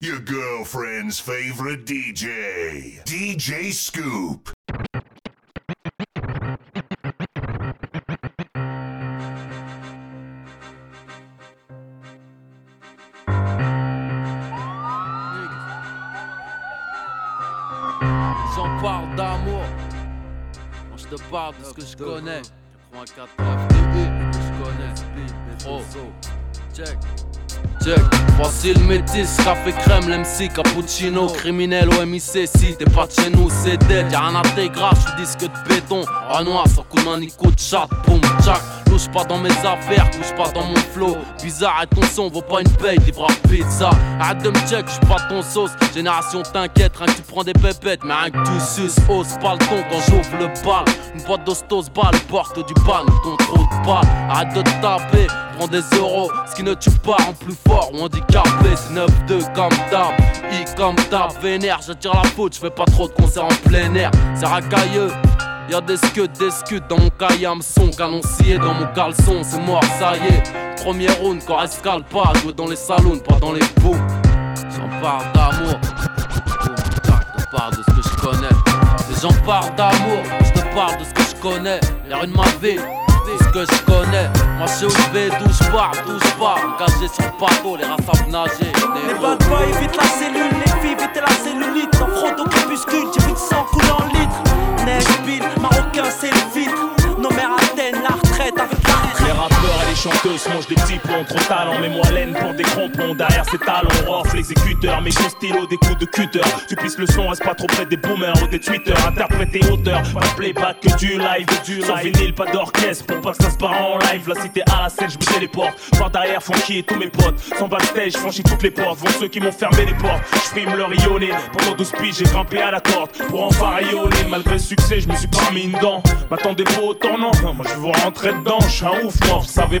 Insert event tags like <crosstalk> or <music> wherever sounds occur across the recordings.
Your girlfriend's favorite DJ, DJ Scoop. J'en parle d'amour. Je te parle de ce que je connais. 94 DE, que je connais. Oh, check. Check, voici métis, café crème, l'MC, cappuccino, criminel au MIC, si t'es pas de chez nous, c'est dead, y'a rien à t'égrar, j'suis disque de béton, à noir, sans coup de main ni chat, boum, tchac, touche pas dans mes affaires, touche pas dans mon flow, bizarre ton son vaut pas une paye, livre pizza, arrête de me check, j'suis pas ton sauce, génération t'inquiète, rien que tu prends des pépettes, mais rien que tu suces, hausse pas le ton quand j'ouvre le bal, une boîte d'ostos balle, porte du pan, ton trou de balle, arrête de taper, prends des euros, ce qui ne tue pas en plus fort ou handicapé, c'est 9-2 comme d'hab, I comme d'hab, vénère, je tire la faute, je fais pas trop de concerts en plein air, c'est racailleux. Y'a des scuds, des scuds dans mon cahier son canon scié dans mon caleçon, c'est mort, ça y est. Premier round, quand escale pas, jouer dans les salons, pas dans les booms. J'en parle d'amour, je te parle de ce que je connais. J'en parle d'amour, je te parle de ce que je connais. Y'a une ma vie, ce que je connais. Moi je sais où je vais, d'où je pars, d'où je pars. Engagé sur le bateau, les savent nager. Les bad boys évitent la cellule, les filles évitent la cellulite. En front au crépuscule, j'ai vu du sang couler en litres. Neige, your selfie chanteuses mangent des petits plombs, trop talent. Mets-moi laine pour des crampons. Derrière ces talons, off l'exécuteur. Mes gros stylos, des coups de cutter. Tu pisses le son, reste pas trop près des boomers ou des tweeters. Interpréter auteur, pas de playback que du live. Du Sans vinyle, pas d'orchestre pour pas que ça se part en live. La cité à la scène, je me téléporte. Par derrière, funky et tous mes potes. Sans backstage, franchis toutes les portes. Vont ceux qui m'ont fermé les portes. Je frime leur rayonner. Pendant 12 piges, j'ai grimpé à la corde. Pour enfin rayonner, malgré le succès, je me suis pas mis une dent. M'attendez pas autant, non. Moi je vous rentrer dedans, je suis un ouf, moi, vous savez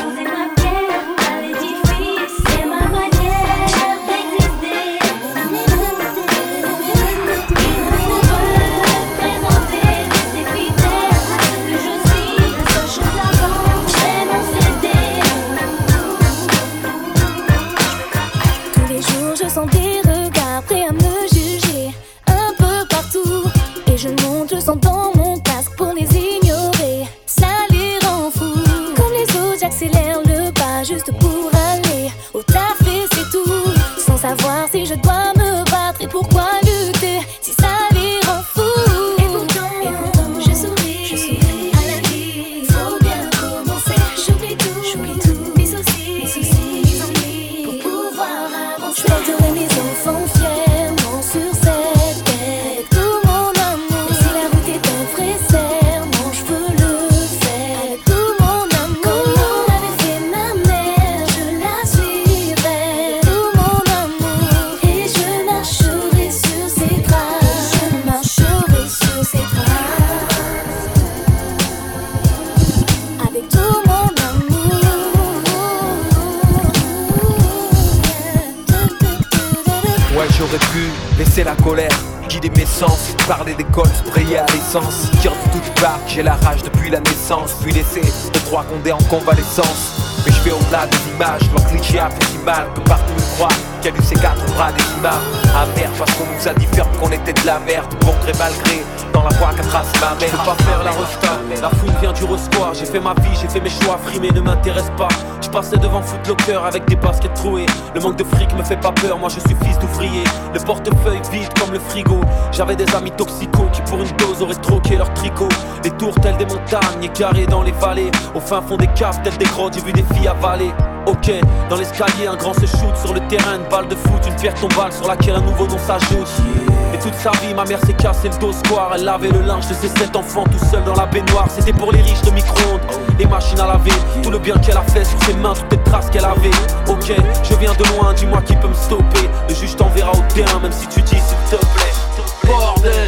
Devant Footlocker avec des baskets trouées. Le manque de fric me fait pas peur, moi je suis fils d'ouvrier. Le portefeuille vide comme le frigo. J'avais des amis toxicaux qui pour une dose auraient troqué leur tricot. Les tours telles des montagnes, carrés dans les vallées. Au fin fond des caves telles des grottes, j'ai vu des filles avaler. Ok, dans l'escalier, un grand se shoot sur le terrain, une balle de foot, une pierre tombale sur laquelle un nouveau nom s'ajoute. Et toute sa vie, ma mère s'est cassé le dos square. Elle lavait le linge de ses sept enfants tout seul dans la baignoire. C'était pour les riches de micro-ondes, les machines à laver. Tout le bien qu'elle a fait sur ses mains, toutes les traces qu'elle avait. Ok, je viens de loin, dis-moi qui peut me stopper. Le juge t'enverra au terrain, même si tu dis s'il te plaît. Bordel,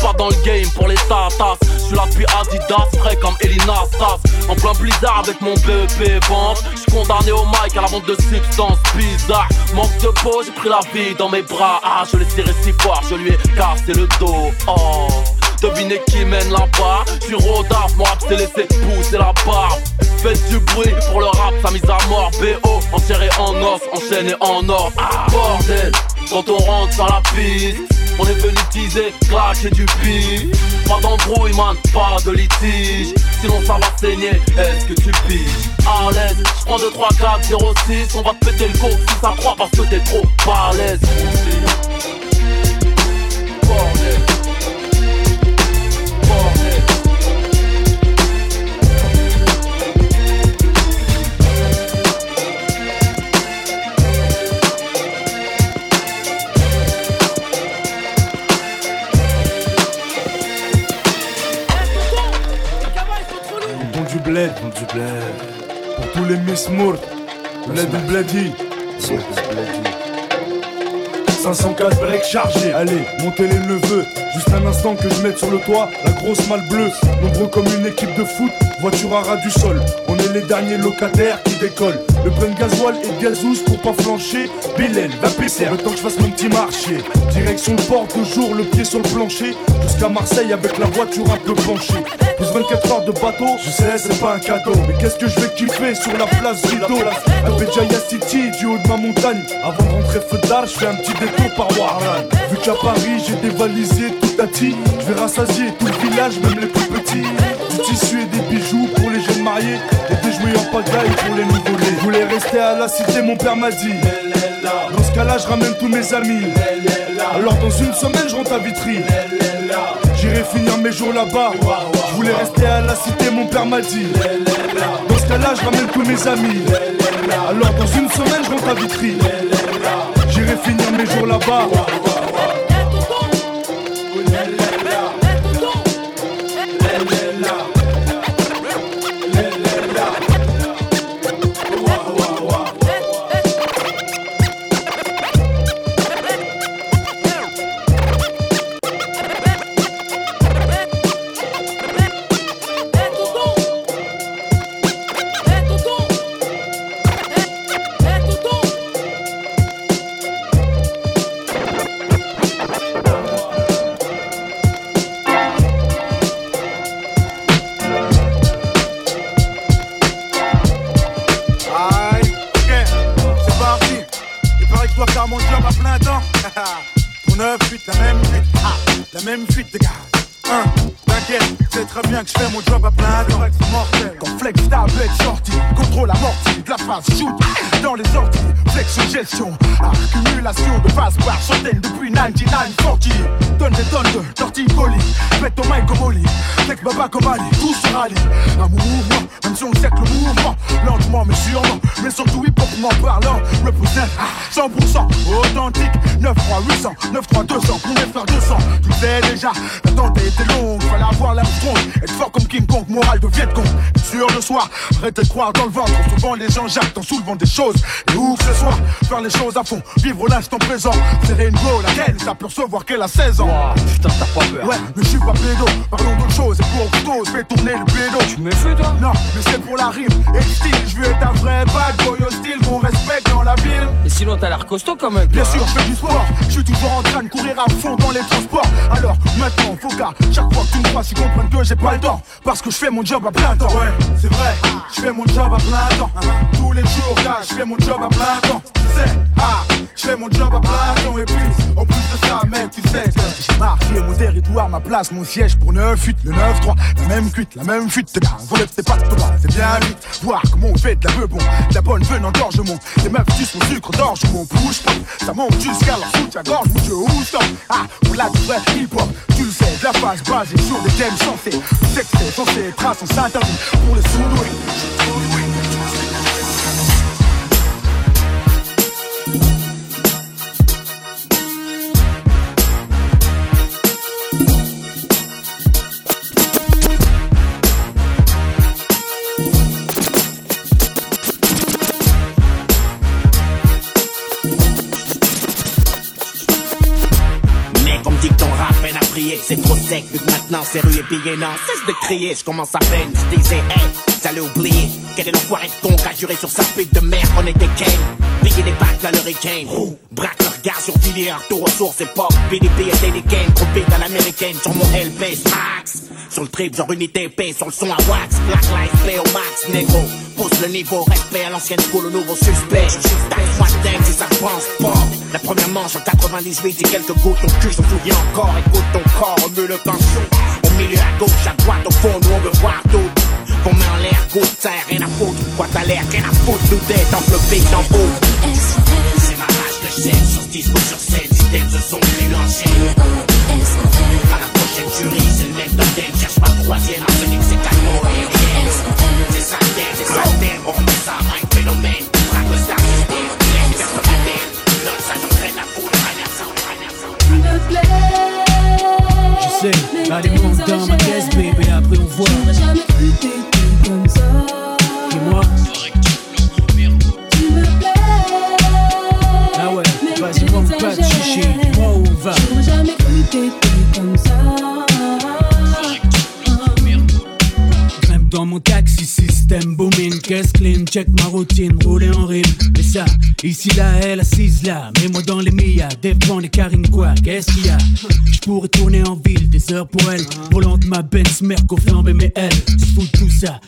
pas dans le game pour les tatas. Je suis là depuis Adidas, frais comme Elina Sass. En plein blizzard avec mon BEP vente. Je suis condamné au mic à la vente de substances bizarres. Manque de peau, j'ai pris la vie dans mes bras. Ah, je l'ai serré si fort, je lui ai cassé le dos. Oh. Devinez qui mène là-bas Je suis Rodaf, rap s'est laissé pousser la barbe Faites du bruit pour le rap, sa mise à mort BO, enserré en os, enchaîné en or ah, Bordel, quand on rentre sur la piste on est venu teaser, claquer du pif. Pas d'embrouille man, pas de litige. Sinon ça va saigner, est-ce que tu piges? À l'aise, j'prends 2, 3, 4, 0, 6 On va te péter le go, 6 à 3 parce que t'es trop balèze bled, du bled. Pour tous les Miss Mourt, bled du bledi. 504 break chargé, allez, montez les neveux. Juste un instant que je mette sur le toit la grosse malle bleue. Nombreux comme une équipe de foot, voiture à ras du sol. Les derniers locataires qui décollent. Le plein gasoil et de gazouze pour pas flancher. Bilal, va pisser, le temps que je fasse mon petit marché. Direction le port, toujours le pied sur le plancher. Jusqu'à Marseille avec la voiture un peu penchée. Plus 24 heures de bateau, je sais, c'est pas un cadeau. Mais qu'est-ce que je vais kiffer sur la place Rideau À Béjaïa City, du haut de ma montagne. Avant de rentrer feu d'art, je fais un petit détour par Warland. Vu qu'à Paris, j'ai dévalisé tout à. Je vais rassasier tout le village, même les plus petits. Du tissu et des bijoux pour les jeunes mariés. Jouets en pagaille pour les Je voulais rester à la cité, mon père m'a dit. Dans ce cas-là, je ramène tous mes amis. Alors dans une semaine, je rentre à Vitry. J'irai finir mes jours là-bas. Je voulais rester à la cité, mon père m'a dit. Dans ce cas-là, je ramène tous mes amis. Alors dans une semaine, je rentre à Vitry. J'irai finir mes jours là-bas. Arrêtez de croire dans le ventre, souvent les gens jactent en soulevant des choses. Et où que ce soit, faire les choses à fond, vivre l'instant présent. C'est Rainbow, laquelle ça peut recevoir qu'elle a 16 ans. putain, t'as pas peur. Ouais, mais je suis pas pédo, parlons d'autre chose. Et pour je fais tourner le pédo. Tu me fais toi? Non, mais c'est pour la rime. Et le style, je veux être un vrai bad boy hostile qu'on respecte la ville. Et sinon, t'as l'air costaud quand même. Bien sûr, je fais du sport. Je suis toujours en train de courir à fond dans les transports. Alors maintenant, faut qu'à chaque fois que tu me vois, tu comprennes que j'ai pas le temps. Parce que je fais mon job à plein temps. Ouais, c'est vrai, je fais mon job à plein temps. Tous les jours, là, je fais mon job à plein temps. Sais, ah, je fais mon job à temps. Et puis, en plus de ça, mec, tu sais, j'ai marqué mon territoire, ma place, mon siège pour 9-8, le 9-3. La même cuite, la même fuite, de gars, volette, c'est pas de c'est bien vite. Voir comment on fait de la peu bon, la bonne venant d'orgement. Les meufs disent mon sucre d'orge, mon push pop. Ça monte jusqu'à la soute, à gorge, mon jeu, où stop. Ah, pour la vraie hip hop. tu le sais, de la phase basée sur des thèmes censés. Le sexe est censé être un sens interdit pour les surdoués. Mais vu que maintenant c'est rue et pillé. Non, cesse de crier, je commence à peine. Je disais, hey, j'allais oublier. Quel est l'enfoiré de con qui a juré sur sa pute de merde qu'on était ken. Piller les bacs à l'hurricane. Braque le regard sur Villiers, retour aux sources époque. PDP et Télécane, trop big à l'américaine sur mon LP Max. Sur le trip, genre unité épée, sur le son à wax. Black Lives play au max, négro. Pousse le niveau, respect à l'ancienne school, au nouveau suspect. Tape-moi dingue si ça pense pas. La première manche en 98, et quelques gouttes, ton cul s'en souvient encore. Écoute ton corps, remue le pinceau. Milieu à gauche, à droite, au fond, nous on veut voir tout. Qu'on met en l'air, goutte, ça rien à foutre. Quoi t'as l'air, rien à foutre, nous d'être enveloppé d'en haut. C'est ma rage de chaîne, sur ce ou sur scène, système se sont mélangés. À la prochaine jury, c'est le mec totem, cherche pas troisième, arsenic c'est allez monte dans ma caisse baby après on voit jamais comme ça. Et moi Tu me plais. Ah ouais, vas-y pas on va jamais comme ça. Dans mon taxi système booming Caisse clean, check ma routine Rouler en rime. Mais ça, ici là, elle assise là. Mets-moi dans les millas, défends les carines quoi Qu'est-ce qu'il y a? Je pourrais tourner en ville des heures pour elle. Volant de ma Benz, Merco elle Se fout de tout ça,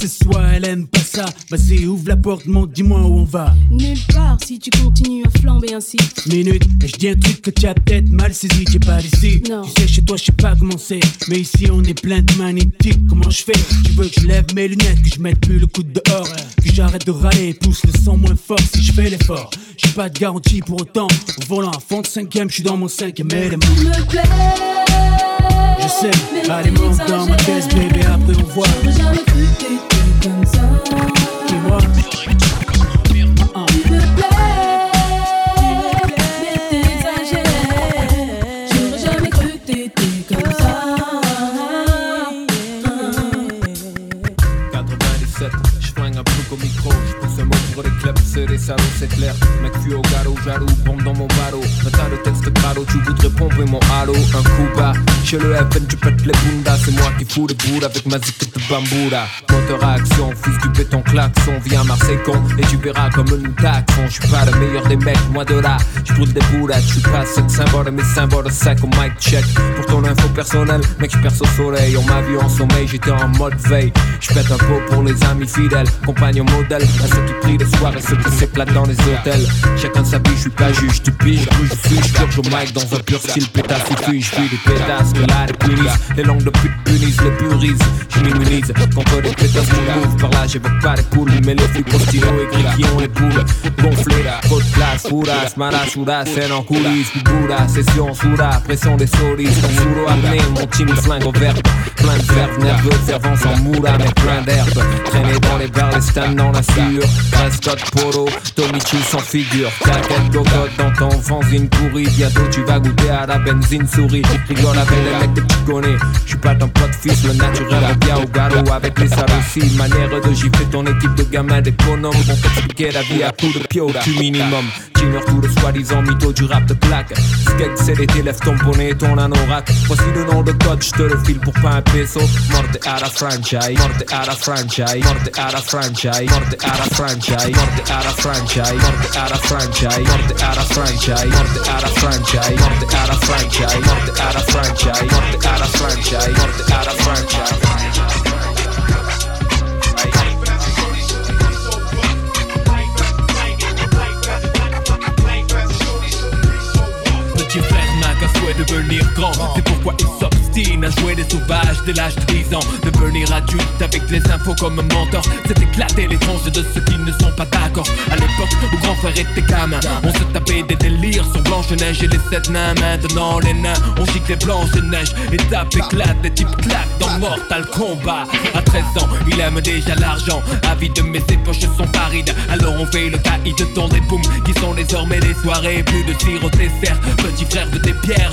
qui que ce soit Elle aime pas ça, vas-y ouvre la porte Monte, dis-moi où on va. Nulle part si tu continues à flamber ainsi. minute Et je dis un truc que tu as peut-être mal saisi T'es pas d'ici Non. Tu sais chez toi je sais pas comment c'est. Mais ici on est plein de magnétiques. Comment je fais? Tu veux que je lève mes lunettes Que je mette plus le coup de dehors Que j'arrête de râler Pousse le son moins fort si je fais l'effort. J'ai pas de garantie pour autant. Au volant à fond de cinquième Je suis dans mon cinquième élément. Tu me plais. Je sais Allez monte dans ma caisse bébé Après on voit J'aurais jamais cru t'étais comme ça. Dis-moi c'est clair. Mec, fuis au galop, jaloux, bombe dans mon ballot. Un tas de textes crado, tu voudrais pomper mon halo. Un coup bas, chez le FN, tu pètes les bundas. C'est moi qui fous les avec ma zik de bamboula. Moteur à action, fils du béton klaxon. Viens Marseille con, et tu verras comme nous taxons. Je suis pas le meilleur des mecs, moi de là. Je brûle des boulettes, je suis pas sex symbole, mes symboles secs au mic check. Pour ton info personnelle, mec, je perce au soleil. On m'a vu en sommeil, j'étais en mode veille. Je pète un pot pour les amis fidèles, compagnons modèles. À ceux qui prient les soirs et ceux qui s'éclatent dans les hôtels. Chacun sa vie, je suis pas juge, tu piges. Je suis, je au mic dans un pur style pétasse. Il fuit, je des pétasses que là les punissent. Les langues de pute punissent, les purisent. Je m'immunise contre les pétasses qui mouvent. Par là, j'évoque pas les poules, mais les flics postino écrits qui ont les poules. Gonflées, trop de place, fouras, malachouras, scène en coulisses. Boura, session, soura, pression des solistes. En sous apnée, mon team flingue au verbe. Plein de verves nerveux, servant sans moula, mais plein d'herbe. Traîner dans les bars, les stands dans la sueur. Prescott, Tomichi sans figure. T'inquiète, cocotte dans ton fanzine pourri. Bientôt tu vas goûter à la benzine souris. Rigole avec les mecs que tu connais. J'suis pas ton pote fils, le naturel revient au galop avec les aussi. Manière de gifler ton équipe de gamins d'économes. Vont t'expliquer la vie à coups de pio, tu minimum. Junior tout le soi-disant mytho du rap de claque. Skeg, c'est l'été, lève ton bonnet ton anorak. Voici le nom de code, j'te le file pour pas un peso. Morte à la franchise, morte à la franchise, morte à la franchise, morte à la franchise, morte à la franchise, morte à la franchise, morte à la franchise, morte à la franchise, morte à la franchise, morte à la franchise, morte à la franchise, morte à la franchise. De devenir grand C'est pourquoi il s'obstine à jouer des sauvages dès l'âge de 10 ans. Devenir adulte avec les infos comme mentor, c'est éclater les tranches de ceux qui ne sont pas d'accord. À l'époque où grand frère était gamin, on se tapait des délires sur Blanche-Neige et les sept nains. Maintenant, les nains, on gicle les Blanche-Neige. Et tape éclate, les types claquent dans Mortal Kombat. À 13 ans, il aime déjà l'argent. Avide, mais ses poches sont parides. Alors on fait le caïd dans des booms qui sont désormais des soirées. Plus de tir au. Petit frère de tes pierres,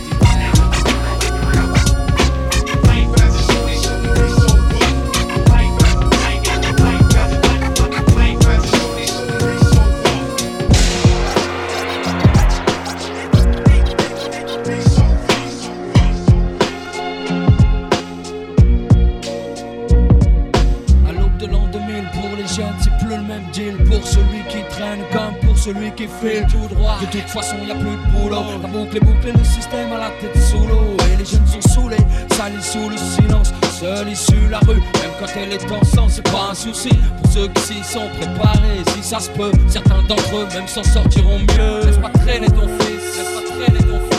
Celui qui file tout droit. De toute façon, y a plus de boulot. La boucle est bouclée, le système à la tête sous l'eau. Et les jeunes sont saoulés, salis sous le silence. Seul issue la rue, même quand elle est en sang, c'est pas un souci. Pour ceux qui s'y sont préparés, si ça se peut, certains d'entre eux même s'en sortiront mieux. Laisse pas traîner ton fils, laisse pas traîner ton fils.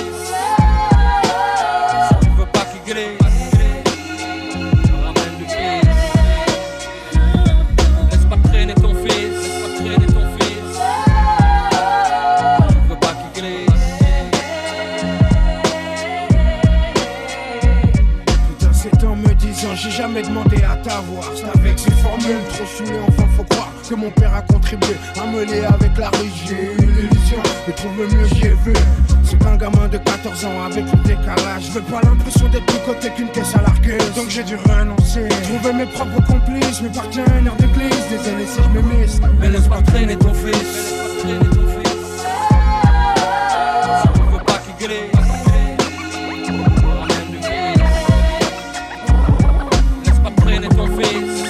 Trop saoulées, enfin faut croire que mon père a contribué à me lier avec la rue. J'ai eu l'illusion de trouver mieux, j'y ai vu. C'est un gamin de 14 ans avec le décalage. Je veux pas l'impression d'être plus côté qu'une caisse à largueuse. Donc j'ai dû renoncer. Trouver mes propres complices, mes partenaires d'église. Désolé si je m'émisse. Mais laisse pas traîner ton fils. Laisse pas traîner ton fils.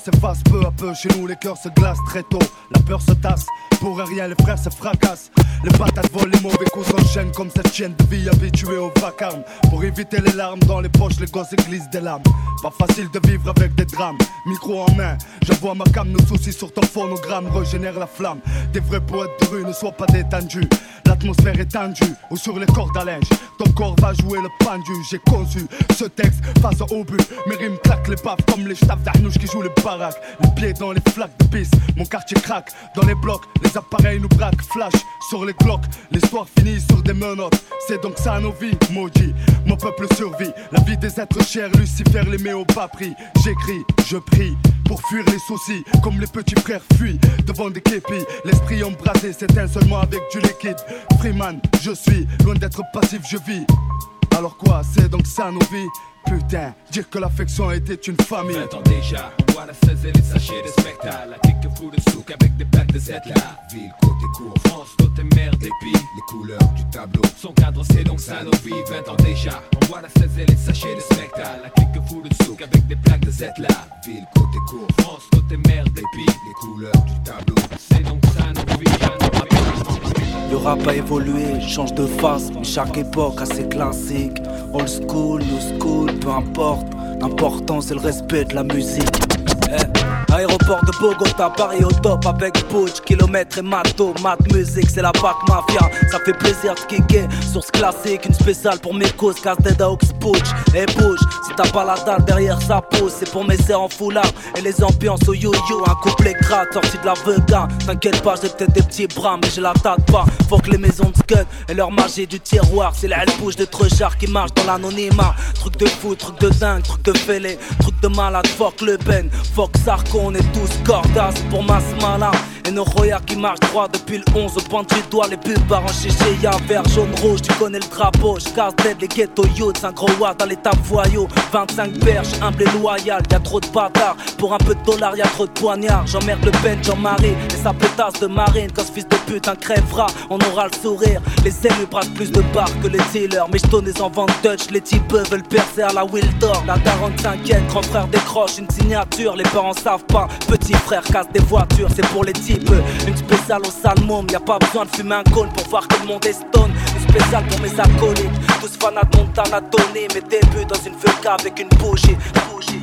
S'efface peu à peu. Chez nous, les cœurs se glacent très tôt. La peur se tasse, pour rien, les frères se fracassent. Les patates volent, les mauvais coups s'enchaînent comme cette chienne de vie habituée au vacarme. Pour éviter les larmes dans les poches, les gosses glissent des lames. Pas facile de vivre avec des drames. Micro en main, j'envoie ma cam, nos soucis sur ton phonogramme régénère la flamme. Des vrais poètes de rue ne soient pas détendus. L'atmosphère est tendue, ou sur les cordes à linge. Ton corps va jouer le pendu. J'ai conçu ce texte face au but. Mes rimes claquent les baffes comme les staffs d'Arnouche qui jouent les baraques. Les pieds dans les flaques de pisse. Mon quartier craque dans les blocs. Appareils nous braquent. Flash sur les cloques. L'histoire finit sur des menottes. C'est donc ça nos vies, maudit. Mon peuple survit. La vie des êtres chers, Lucifer les met au bas prix. J'écris, je prie. Pour fuir les soucis, comme les petits frères fuient devant des képis. L'esprit embrasé s'éteint seulement avec du liquide. Freeman, je suis loin d'être passif, je vis. Alors quoi, c'est donc ça nos vies? Putain, dire que l'affection était une famille. 20 ans déjà, on voit la 16 et les sachets de spectacle. La clique fout de souk avec des plaques de Z là. Ville, côté court, France, côté mer, dépit. les couleurs du tableau. Son cadre, c'est donc ça nos vies. 20 ans déjà, on voit la 16 et les sachets de spectacle. La clique fout de souk avec des plaques de Z là. Ville, côté court, France, côté mer, dépit. les couleurs du tableau. C'est donc ça nos vies. Le rap a évolué, change de face, mais chaque époque a ses classiques. Old school, new school, peu importe. L'important c'est le respect de la musique. <laughs> Aéroport de Bogota, Paris au top avec Butch, kilomètres et mato, mat musique, c'est la PAC Mafia. Ça fait plaisir de kicker sur ce classique, une spéciale pour mes causes, casse dead aux Butch. Et bouge, si t'as pas la dalle derrière sa pose, c'est pour mes serres en foulard et les ambiances au yo-yo. Un couplet crade sorti de la vega. T'inquiète pas, j'ai peut-être des petits bras, mais je la tâte pas. Faut que les maisons de scud et leur magie du tiroir, c'est la bouge de trechard qui marche dans l'anonymat. Truc de fou, truc de dingue, truc de fêlé, truc de malade, fuck Le Pen, fuck Sarko, on est tous cordasses pour masse malin. Et nos qui marchent droit depuis le 11 au point du doigt, les pubs arrachés chez Y'a vert, jaune, rouge, tu connais le drapeau. J'casse tête les ghetto youths, un gros watt dans l'état voyou. 25 perches, humble et loyal, y'a trop de bâtards. Pour un peu de dollars, y'a trop de poignards. J'emmerde le Ben, Jean-Marie et sa pétasse de marine. Quand ce fils de pute un crèvera, on aura le sourire. Les élus brassent plus de barres que les dealers. Mais j'tonnais en vente Dutch, les types veulent percer à la Wildor. La 45e, grand frère décroche une signature, les parents savent pas. Petit frère casse des voitures, c'est pour les types. Une spéciale au salmon, y a pas besoin de fumer un cône pour voir que le monde est stone. Une spéciale pour mes acolytes, tous fanats de Montana donné mes débuts dans une feuille avec une bougie. bougie.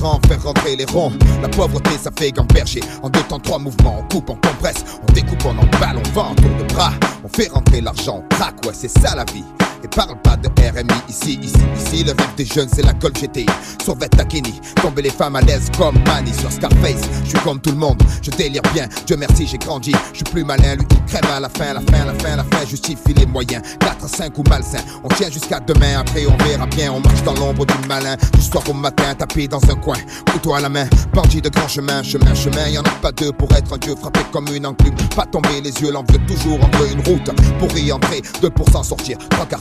grands faire rentrer les ronds. La pauvreté, ça fait gamberger. En deux temps, trois mouvements, on coupe, on compresse, on découpe, on emballe, on vend, on tourne le bras, on fait rentrer l'argent, on craque, ouais, c'est ça la vie. Et parle pas de RMI ici, ici, ici. Le rêve des jeunes, c'est la Golf GTI. Sauvette Takini, tomber les femmes à l'aise comme Manny sur Scarface. Je suis comme tout le monde, je délire bien. Dieu merci, j'ai grandi. Je suis plus malin, lui il crème à la fin, la fin, la fin, la fin. Justifie les moyens. 4 à 5 ou malsain. On tient jusqu'à demain, après on verra bien. On marche dans l'ombre du malin. Du soir au matin, tapé dans un coin. Couteau à la main, bandit de grand chemin, chemin, chemin. Y en a pas deux pour être un dieu frappé comme une enclume. Pas tomber les yeux, l'envieux toujours entre une route. Pour y entrer, 2% sortir, 3 quarts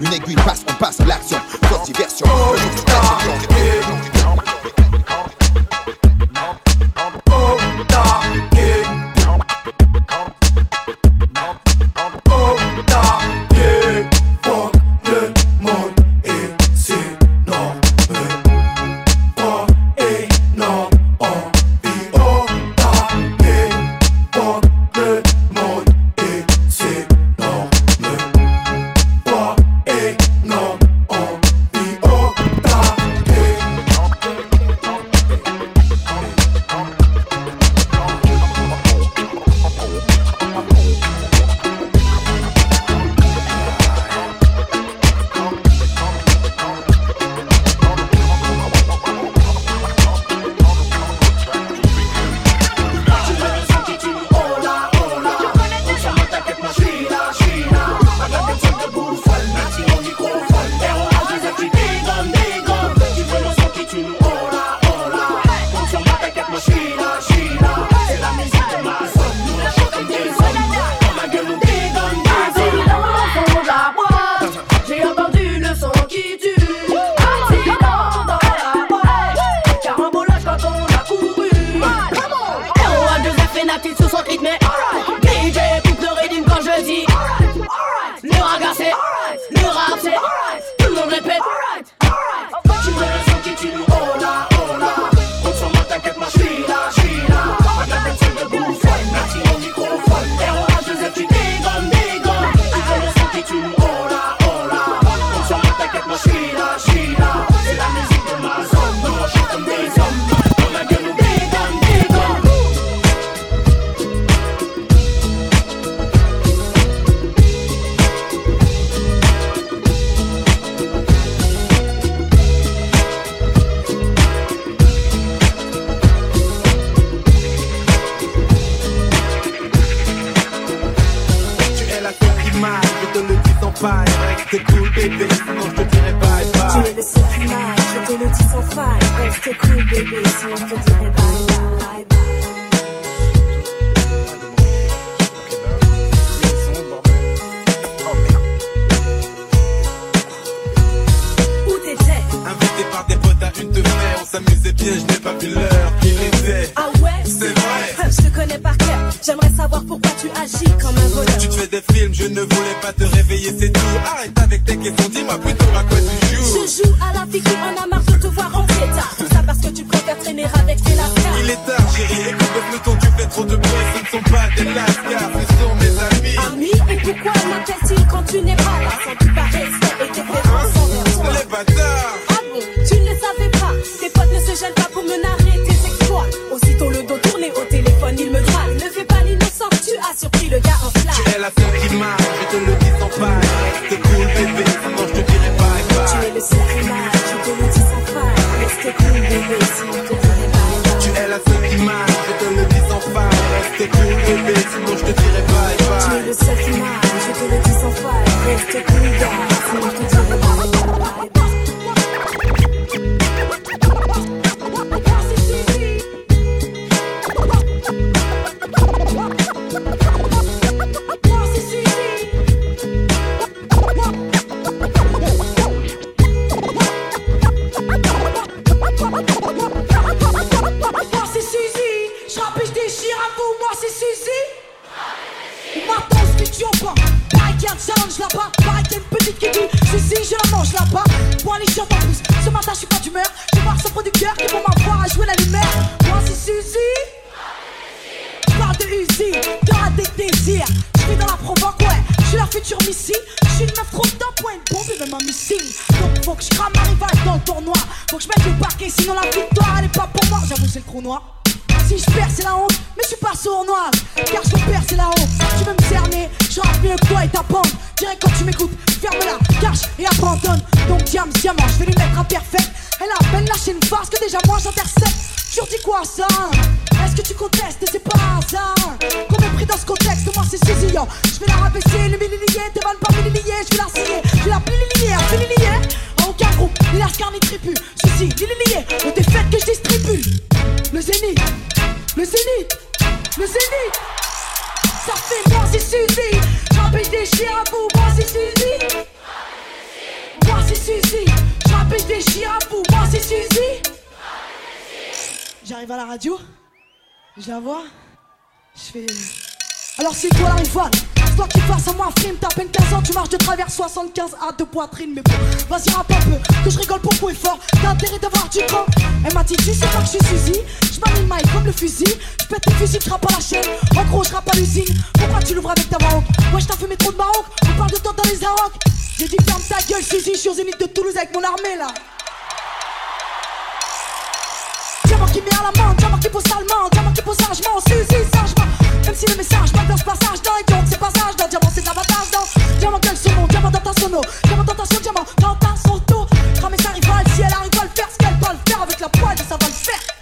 Une aiguille passe, on passe à l'action. Fausse diversion. T'es cool, bébé, sinon je te dirai bye bye. Tu es le seul je te le dis sans faille. Reste cool, bébé, sinon je te dirai bye bye. bye, bye. une de on s'amusait bien, je n'ai pas vu l'heure qu'il était. Ah ouais? C'est vrai Je te connais par cœur, j'aimerais savoir pourquoi tu agis comme un voleur. Tu te fais des films, je ne voulais pas te réveiller Arrête avec tes questions, dis-moi plutôt à quoi tu joues. Je joue à la victime, on a marre de te voir en état. Tout ça parce que tu préfères traîner avec tes lascars. Il est tard, chérie, écoute le peloton, tu fais trop de bruit, ce ne sont pas des lascars, Je vais la rabaisser, l'humilier, tes vannes par milliers Je vais la scier, je vais la plier, affilier À aucun groupe, ni lascar ni tribu Suzy, l'humilier, aux défaites que je distribue. Le zénith, le zénith, le zénith. Ça fait moi c'est Suzy. Et je déchire à vous, moi c'est Suzy. Moi c'est Suzy. Je déchire à vous, moi Suzy. J'arrive à la radio, je la vois, je fais. Alors c'est toi la rivale, toi qui face à moi, frime, t'as peine 15 ans, tu marches de travers 75 à de poitrine, mais bon, vas-y rappe un peu, que je rigole beaucoup et fort, t'as intérêt d'avoir du cran. Elle m'a dit, tu sais pas que je suis Suzy, je manie le mic comme le fusil, je pète tes fusils, je rappe à la chaîne, en gros je rappe à l'usine, pourquoi tu l'ouvres avec ta maroc? Moi je t'ai fumé trop de maroc, on parle de temps dans les arocs. J'ai dit ferme ta gueule Suzy, je suis au zénith de Toulouse avec mon armée là. Diamant qui met à la main, diamant qui pose salement, diamant qui pose sagement, Suzy, sagement. Même si le message m'intéresse passage dans donc c'est passage dans diamant, c'est de l'avantage dans diamant quel son, diamant dans ta sono, diamant dans ta son, diamant dans ta soto. Cramer sa rivale, si elle arrive à le faire, ce qu'elle doit le faire avec la poigne, ça va le faire.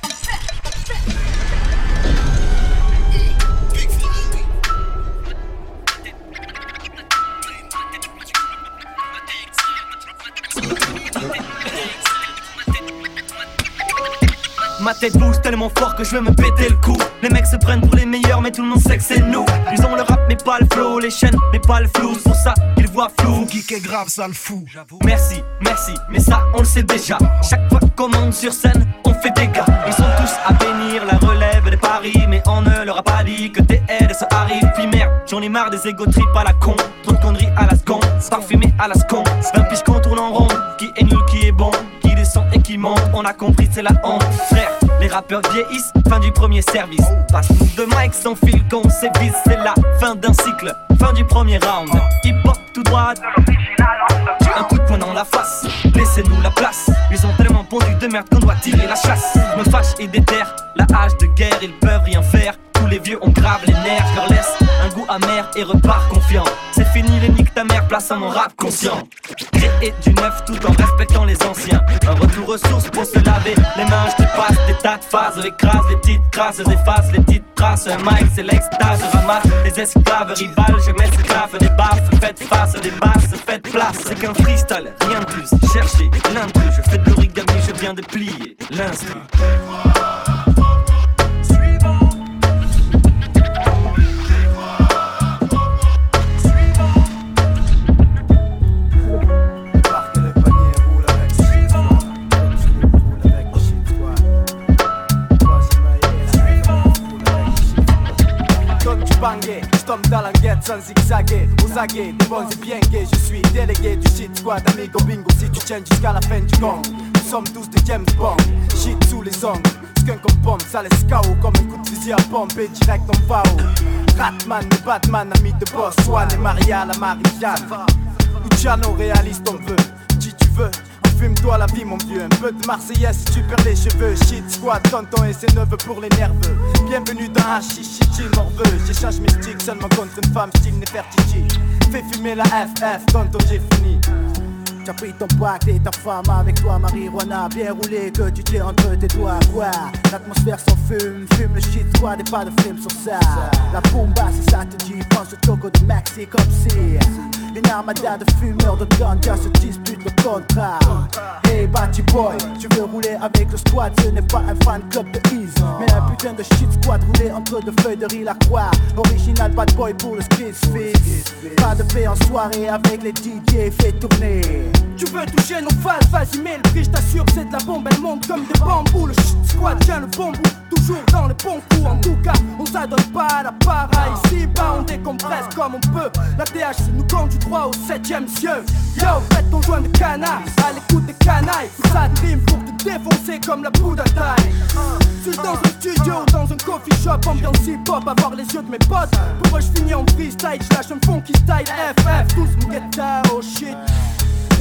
Ma tête bouge tellement fort que je veux me péter le cou. Les mecs se prennent pour les meilleurs, mais tout le monde sait que c'est nous. Ils ont le rap, mais pas le flow, les chaînes, mais pas le flou. C'est pour ça qu'ils voient flou. Geek est grave, ça le fout. Merci, merci, mais ça on le sait déjà. Chaque fois qu'on monte sur scène, on fait des gars. Ils sont tous à bénir la relève des paris, mais on ne leur a pas dit que tes aides ça arrive. Puis merde, j'en ai marre des égo trips à la con. Trop de conneries à la seconde, parfumé à la seconde. 20 piges qu'on tourne en rond, qui est nul, qui est bon, qui et qui. On a compris, c'est la honte, frère. Les rappeurs vieillissent, fin du premier service. Passe-nous de mic sans fil qu'on sévise, c'est la fin d'un cycle, fin du premier round. Hip hop tout droit. Un coup de poing dans la face, laissez-nous la place. Ils ont tellement pondu de merde qu'on doit tirer la chasse. Me fâche et déterre, la hache de guerre, ils peuvent rien faire. Tous les vieux ont grave les nerfs, leur laisse un goût amer et repars confiant. C'est fini les niques ta mère, place à mon rap conscient. Créer du neuf tout en respectant les anciens. Un retour ressource pour se laver les mains, je te passe des tas de phases. Écrase les petites traces, efface les petites traces. Un mic, c'est l'extase, ramasse les esclaves rivales, je m'esclave des baffes. Faites face des basses, faites place. C'est qu'un freestyle, rien de plus. Cherchez l'intrus, je fais de l'origami, je viens de plier l'instru. Sans zigzag aguets, aux aguets, des bons et bien gays. Je suis délégué du shit squad, amigo bingo. Si tu tiens jusqu'à la fin du gang, nous sommes tous des James Bond. Shit sous les ongles, skunk comme pomme, ça laisse KO comme un coup de à pompe et direct en FAO. Ratman et Batman, ami de boss, Swan et Maria, la Marie-Jeanne. Luciano, réaliste, on veut, si tu veux. Fume-toi la vie mon vieux, un peu de Marseillaise si tu perds les cheveux. Shit squad, tonton et ses neveux pour les nerveux. Bienvenue dans un chichi chill morveux J'échange mes seulement contre une femme style Nefertiti. Fais fumer la FF, tonton j'ai fini T'as pris ton pack et ta femme avec toi, marijuana bien roulé que tu tiens entre tes doigts. Quoi L'atmosphère s'en fume, fume le shit squad et pas de film sur ça. La bomba, c'est ça te dit, pense au choco de Maxi comme si une armada de fumeurs de ganja se dispute le contrat. Hey Batty Boy, tu veux rouler avec le squad, ce n'est pas un fan club de Ease, mais un putain de shit squad roulé entre deux feuilles de riz la croix. Original bad boy pour le Fizz. Pas de paix en soirée avec les DJ, fais tourner. Tu veux toucher nos phases, vas-y mets le prix, je t'assure c'est de la bombe, elle monte comme des bambous. Le shit squad tient le bon bout, toujours dans les bons coups. En tout cas, on s'adonne pas à la para Ici bas on décompresse comme on peut. La THC nous conduit droit au septième cieux Yo, faites ton joint de canard, à l'écoute des canailles. Ça rime pour te défoncer comme la poudre à taille. Suis dans un studio, dans un coffee shop, ambiance hip-hop Avoir les yeux de mes potes, pour moi je finis en freestyle Je lâche un funky style FF, tous mon get oh shit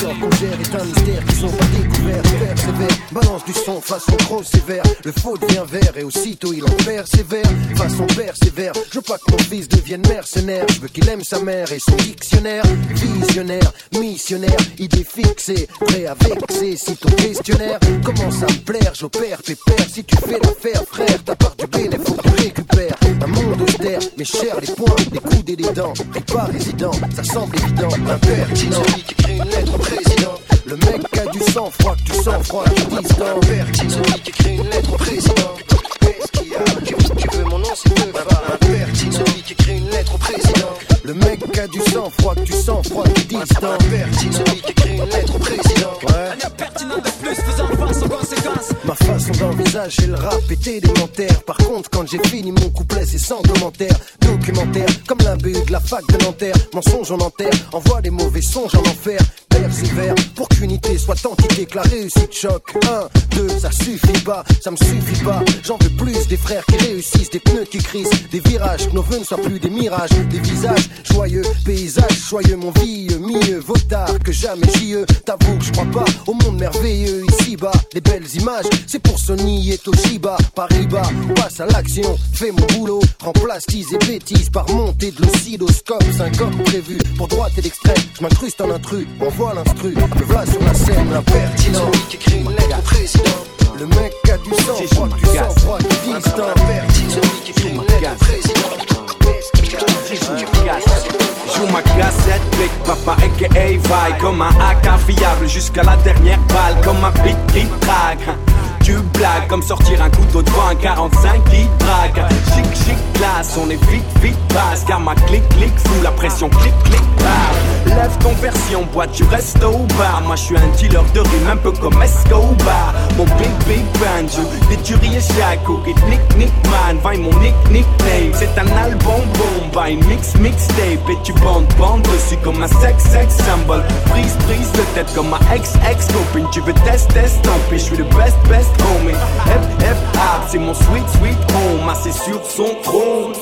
Gère est un mystère qu'ils ont pas découvert. Persévère, balance du son façon trop sévère. Le faux devient vert et aussitôt il en persévère. Façon persévère, je veux pas que mon fils devienne mercenaire. Je veux qu'il aime sa mère et son dictionnaire. Visionnaire, missionnaire, idée fixée, prêt à vexer. Si ton questionnaire commence à me plaire, j'opère pépère. Si tu fais l'affaire, frère, ta part du bénéfice, récupères. Un monde austère, mais cher les poings, les coudes et les dents. Pris pas résident, ça semble évident. Impertinent, celui qui écrit une lettre au président. Le mec a du sang froid, tu sens froid, tu distant. Pertinent, celui qui écrit une lettre au président. Qu'est-ce qu'il y a? Tu, veux mon nom, c'est deux fois. Impertinent, celui qui écrit une lettre au président. Le mec a du sang froid, tu sens froid, tu distant. Pertinent, celui qui façon d'envisager le rap est élémentaire. Par contre, quand j'ai fini mon couplet, c'est sans commentaire. Documentaire, comme la BU de la fac de Nanterre. Mensonge en enterre, envoie des mauvais songes en enfer. Persévère pour qu'unité soit entité, que la réussite choque. Un, deux, ça suffit pas, ça me suffit pas. J'en veux plus des frères qui réussissent, des pneus qui crissent, des virages, que nos vœux ne soient plus des mirages, des visages joyeux, paysages joyeux, mon vieux, mieux vaut tard que jamais j'y T'avoue que je crois pas au monde merveilleux ici-bas. Les belles images, c'est pour Sony et Toshiba. Paris-Bas, passe à l'action, fais mon boulot. Remplace tease et bêtises par montée de l'oscilloscope. Syncope prévu pour droite et l'extrême. Je m'incruste en intrus, envoie l'instru. Le voilà sur la scène, l'impertinent. Qui écrit une lettre au président. Le mec a du sang froid, du sang froid, du distant. Celui qui écrit une lettre au président. Joue ma cassette, Big Papa aka Vaille Comme un AK fiable jusqu'à la dernière balle. Comme un beat qui traque tu blagues comme sortir un couteau devant un 45 qui drague. Chic chic classe, on est vite vite basse. Car ma clic clic fou, la pression clic clic bar Lève ton version, boîte tu restes au bar. Moi je suis un dealer de rime un peu comme Escobar. Mon big big banjo, et chaco Hit nick nick man, vaille mon nick nickname C'est un album bomba, une mix mixtape Et tu bandes bandes dessus comme un sex sex symbol Prise prise de tête comme ma ex ex copine. Tu veux test test, tant pis, je suis le best best homie Hep hep hop, c'est mon sweet sweet home. Assis sur son trône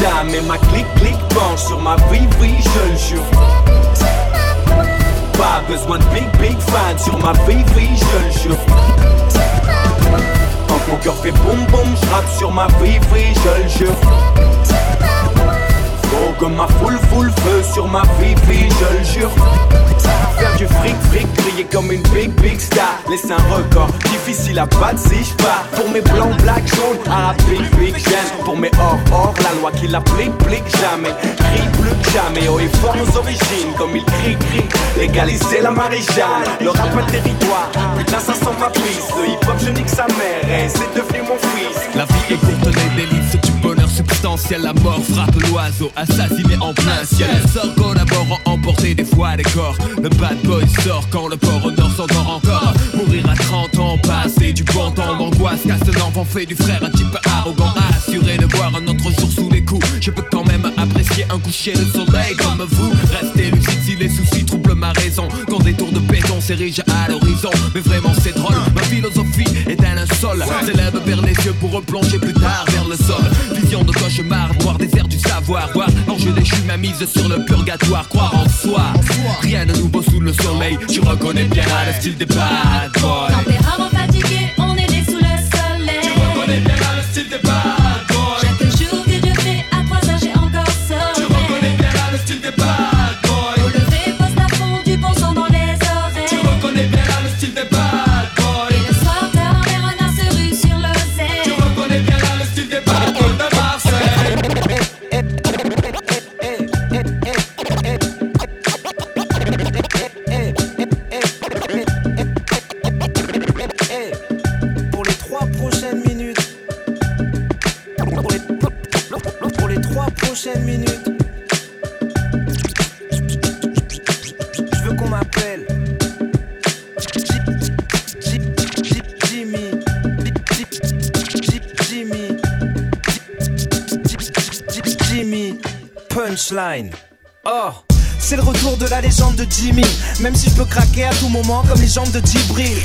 Jamais ma clic clic penche sur ma vie vie je le jure. Pas besoin de big big fan sur ma vie vie je le jure mon cœur fait boum boum je sur ma vie vie je le jure Que ma foule foule feu sur ma vie vie je le jure. Faire du fric fric briller comme une big big star. Laisse un record difficile à battre si je pars. Pour mes blancs black jaune à big big j'aime Pour mes or or la loi qui l'applique plique jamais. Crie plus que jamais. Haut et fort nos origines Comme il crie crie. Légaliser la maréchale Le rap un territoire putain ça sent ma piste. Le hip hop je nique sa mère. Et c'est devenu mon fils. La vie est courte, les délits, la mort frappe l'oiseau, assassiné en plein ciel. Sort collaborant, emporter des fois des corps. Le bad boy sort quand le port au nord s'endort encore. Mourir à 30 ans, passer du bon temps d'angoisse, casse un enfant fait du frère un type arrogant, assuré de voir un autre jour sous les coups. Je peux quand même apprécier un coucher de soleil comme vous. Restez lucide si les soucis troublent ma raison. Quand des tours de béton s'érigent à l'horizon, mais vraiment c'est drôle. Ma philosophie est un sol. S'élève vers les yeux pour replonger plus tard vers le sol. Vision de cauchemar, noir désert du savoir. Voir je déchu ma mise sur le purgatoire. Croire en soi, rien de nouveau sous le soleil. Tu reconnais bien le style des bad boys. Oh. C'est le retour de la légende de Jimmy Même si je peux craquer à tout moment comme les jambes de Djibril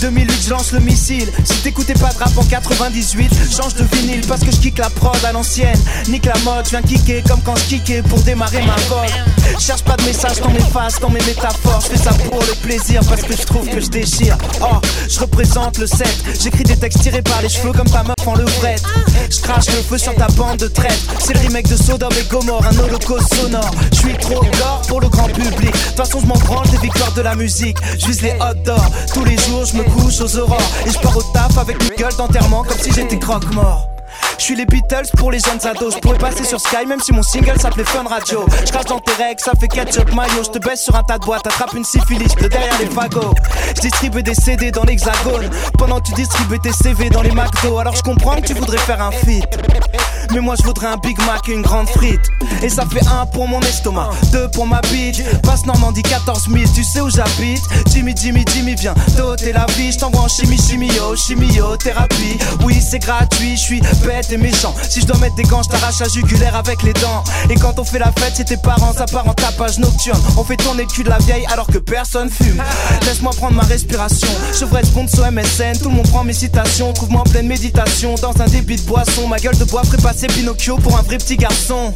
2008 je lance le missile. Si t'écoutais pas de rap en 98 Change de vinyle parce que je kick la prod à l'ancienne. Nique la mode, je viens kicker comme quand je kickais pour démarrer ma vogue Cherche pas de message dans mes faces, dans mes métaphores. Je fais ça pour le plaisir parce que je trouve que je déchire. Oh, je représente le 7 J'écris des textes tirés par les cheveux comme ta meuf en levrette. Je crache le feu sur ta bande de traite C'est le remake de Sodom et Gomorre, un holocauste sonore. Je suis trop gore pour le grand public. De toute façon je m'en branle des victoires de la musique. Je vise les hot d'or Tous les jours je me couche aux aurores. Et je pars au taf avec une gueule d'enterrement Comme si j'étais croque-mort je suis les Beatles pour les jeunes ados. Je pourrais passer sur Sky même si mon single s'appelait Fun Radio. Je crache dans tes règles, ça fait ketchup mayo. Je te baisse sur un tas de boîtes, attrape une syphilis de derrière les fagots. Je distribue des CD dans l'hexagone. Pendant que tu distribues tes CV dans les McDo. Alors je comprends que tu voudrais faire un feat. Mais moi je voudrais un Big Mac et une grande frite. Et ça fait un pour mon estomac, deux pour ma bite. Passe Normandie 14 000, tu sais où j'habite. Jimmy, Jimmy, Jimmy, viens doter la vie. Je t'envoie en chimie, chimio, chimiothérapie. Oui, c'est gratuit, je suis Si je dois mettre des gants, je t'arrache la jugulaire avec les dents. Et quand on fait la fête, c'est tes parents, ça part en tapage nocturne. On fait tourner le de la vieille alors que personne fume. Laisse-moi prendre ma respiration. Je ferai sponsor MSN, tout le monde prend mes citations. Trouve-moi en pleine méditation dans un débit de boisson. Ma gueule de bois passer Pinocchio pour un vrai petit garçon.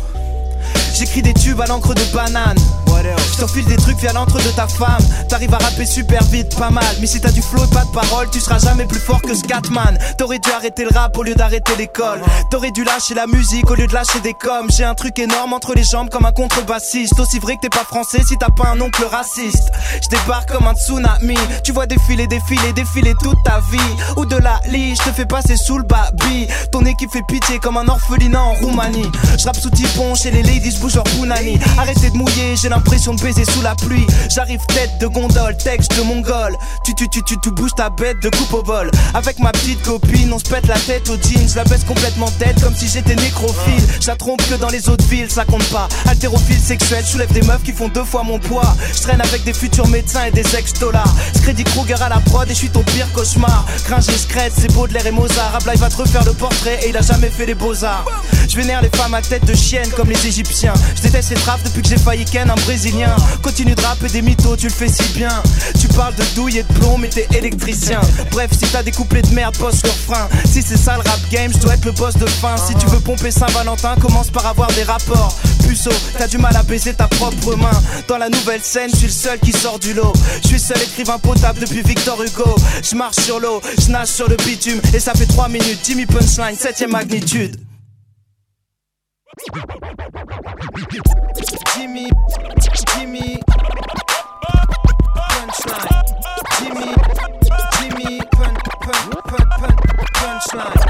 J'écris des tubes à l'encre de banane. Je t'enfile des trucs via l'entre de ta femme. T'arrives à rapper super vite, pas mal. Mais si t'as du flow et pas de parole, tu seras jamais plus fort que Scatman. T'aurais dû arrêter le rap au lieu d'arrêter l'école. T'aurais dû lâcher la musique au lieu de lâcher des coms. J'ai un truc énorme entre les jambes comme un contrebassiste. Aussi vrai que t'es pas français si t'as pas un oncle raciste. Je débarque comme un tsunami. Tu vois défiler, défiler, défiler toute ta vie. Ou de la lie, je te fais passer sous le babi. Ton équipe fait pitié comme un orphelinat en Roumanie. Je rappe sous typon chez les ladies, bouge leur punani. Arrêtez de mouiller, j'ai l'impression de baiser sous la pluie. J'arrive tête de gondole, texte de mongol. Tu, tu, tu, tu, tu bouges ta bête de coupe au bol. Avec ma petite copine, on se pète la tête aux jeans. Je la baisse complètement tête comme si j'étais nécrophile. Je la trompe que dans les autres villes, ça compte pas. Haltérophile sexuel, soulève des meufs qui font deux fois mon poids. Je traîne avec des futurs médecins et des ex-dollars. Screddy Kruger à la prod et je suis ton pire cauchemar. Gringe et scred, c'est beau de l'air et Mozart. Abla, il va te refaire le portrait et il a jamais fait les beaux-arts. Je vénère les femmes à tête de chienne comme les Je déteste les trappes depuis que j'ai failli ken un brésilien. Continue de rapper des mythos, tu le fais si bien. Tu parles de douille et de plomb, mais t'es électricien. Bref, si t'as des couplets de merde, bosse le frein. Si c'est ça le rap game, je dois être le boss de fin. Si tu veux pomper Saint-Valentin, commence par avoir des rapports. Puceau, t'as du mal à baiser ta propre main. Dans la nouvelle scène, je suis le seul qui sort du lot. Je suis seul écrivain potable depuis Victor Hugo. Je marche sur l'eau, je nage sur le bitume. Et ça fait 3 minutes, Jimmy Punchline, 7ème magnitude. Jimmy, Jimmy, punchline. Jimmy, Jimmy, pun, pun, pun, pun, punchline.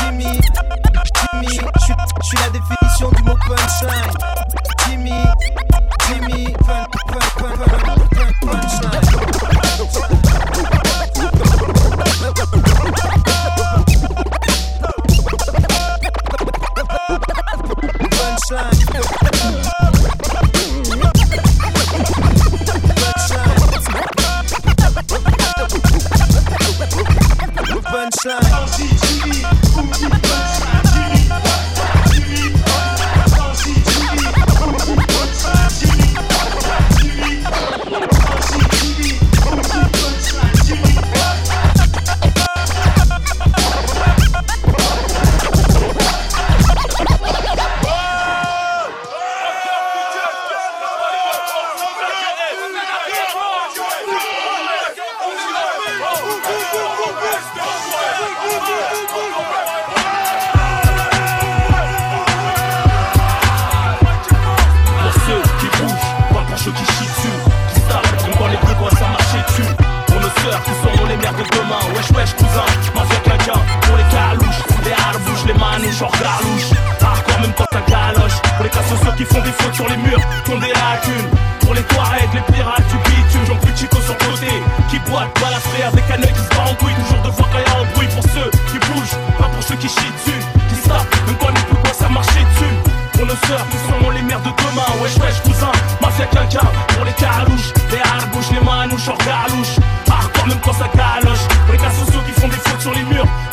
Jimmy, Jimmy, je suis la définition du mot punchline. Jimmy, Jimmy, pun,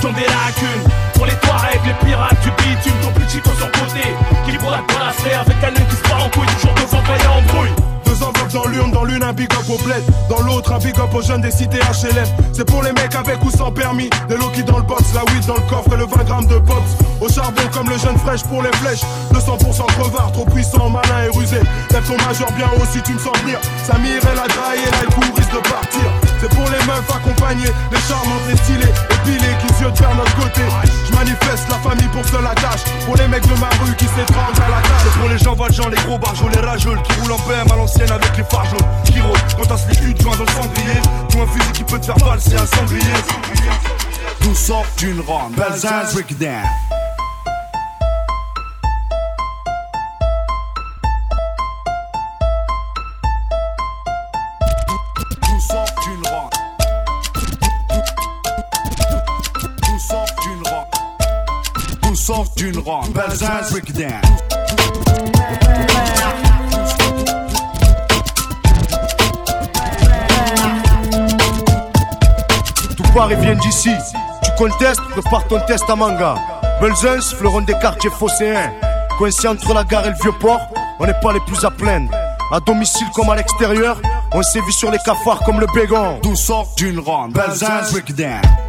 qui des lacunes. Pour les Touaregs, les pirates du bitume, ton plus Chico sur côté. Qui boite, balastré avec un œil qui se bat en couille. Toujours devant a un bruit. Deux enveloppes dans l'une, dans l'une un big up au bled Dans l'autre un big up aux jeunes des cités HLM C'est pour les mecs avec ou sans permis Des low dans le box, la weed dans le coffre et le 20 grammes de pops Au charbon comme le jeune fraîche pour les flèches Le 100% crevard, trop puissant, malin et rusé Lève ton majeur bien haut si tu me sens venir Samir et la draille et là il risque de partir C'est pour les meufs accompagnées, les charmantes, les stylées Épilées qui se de faire notre côté. Je manifeste la famille pour seule attache Pour les mecs de ma rue qui s'étranglent à la tâche. C'est pour les gens valjean, les gros barjols, les rageux Qui roulent en BM à l'ancienne avec les phares jaunes Qui rôdent quand t'as les huttes joints dans le cendrier. Ou un fusil qui peut te faire balle, c'est un cendrier Tout sort d'une ronde, Belzins. Breakdown Belzins Breakdown Tout Paris vient d'ici. Tu contestes, prépare ton test à manga. Belzens, fleuron des quartiers phocéens. Coincé entre la gare et le vieux port, on n'est pas les plus à plaindre. À domicile comme à l'extérieur, on sévit sur les cafards comme le bégon. Tout sort d'une ronde, Belzins Breakdown Tout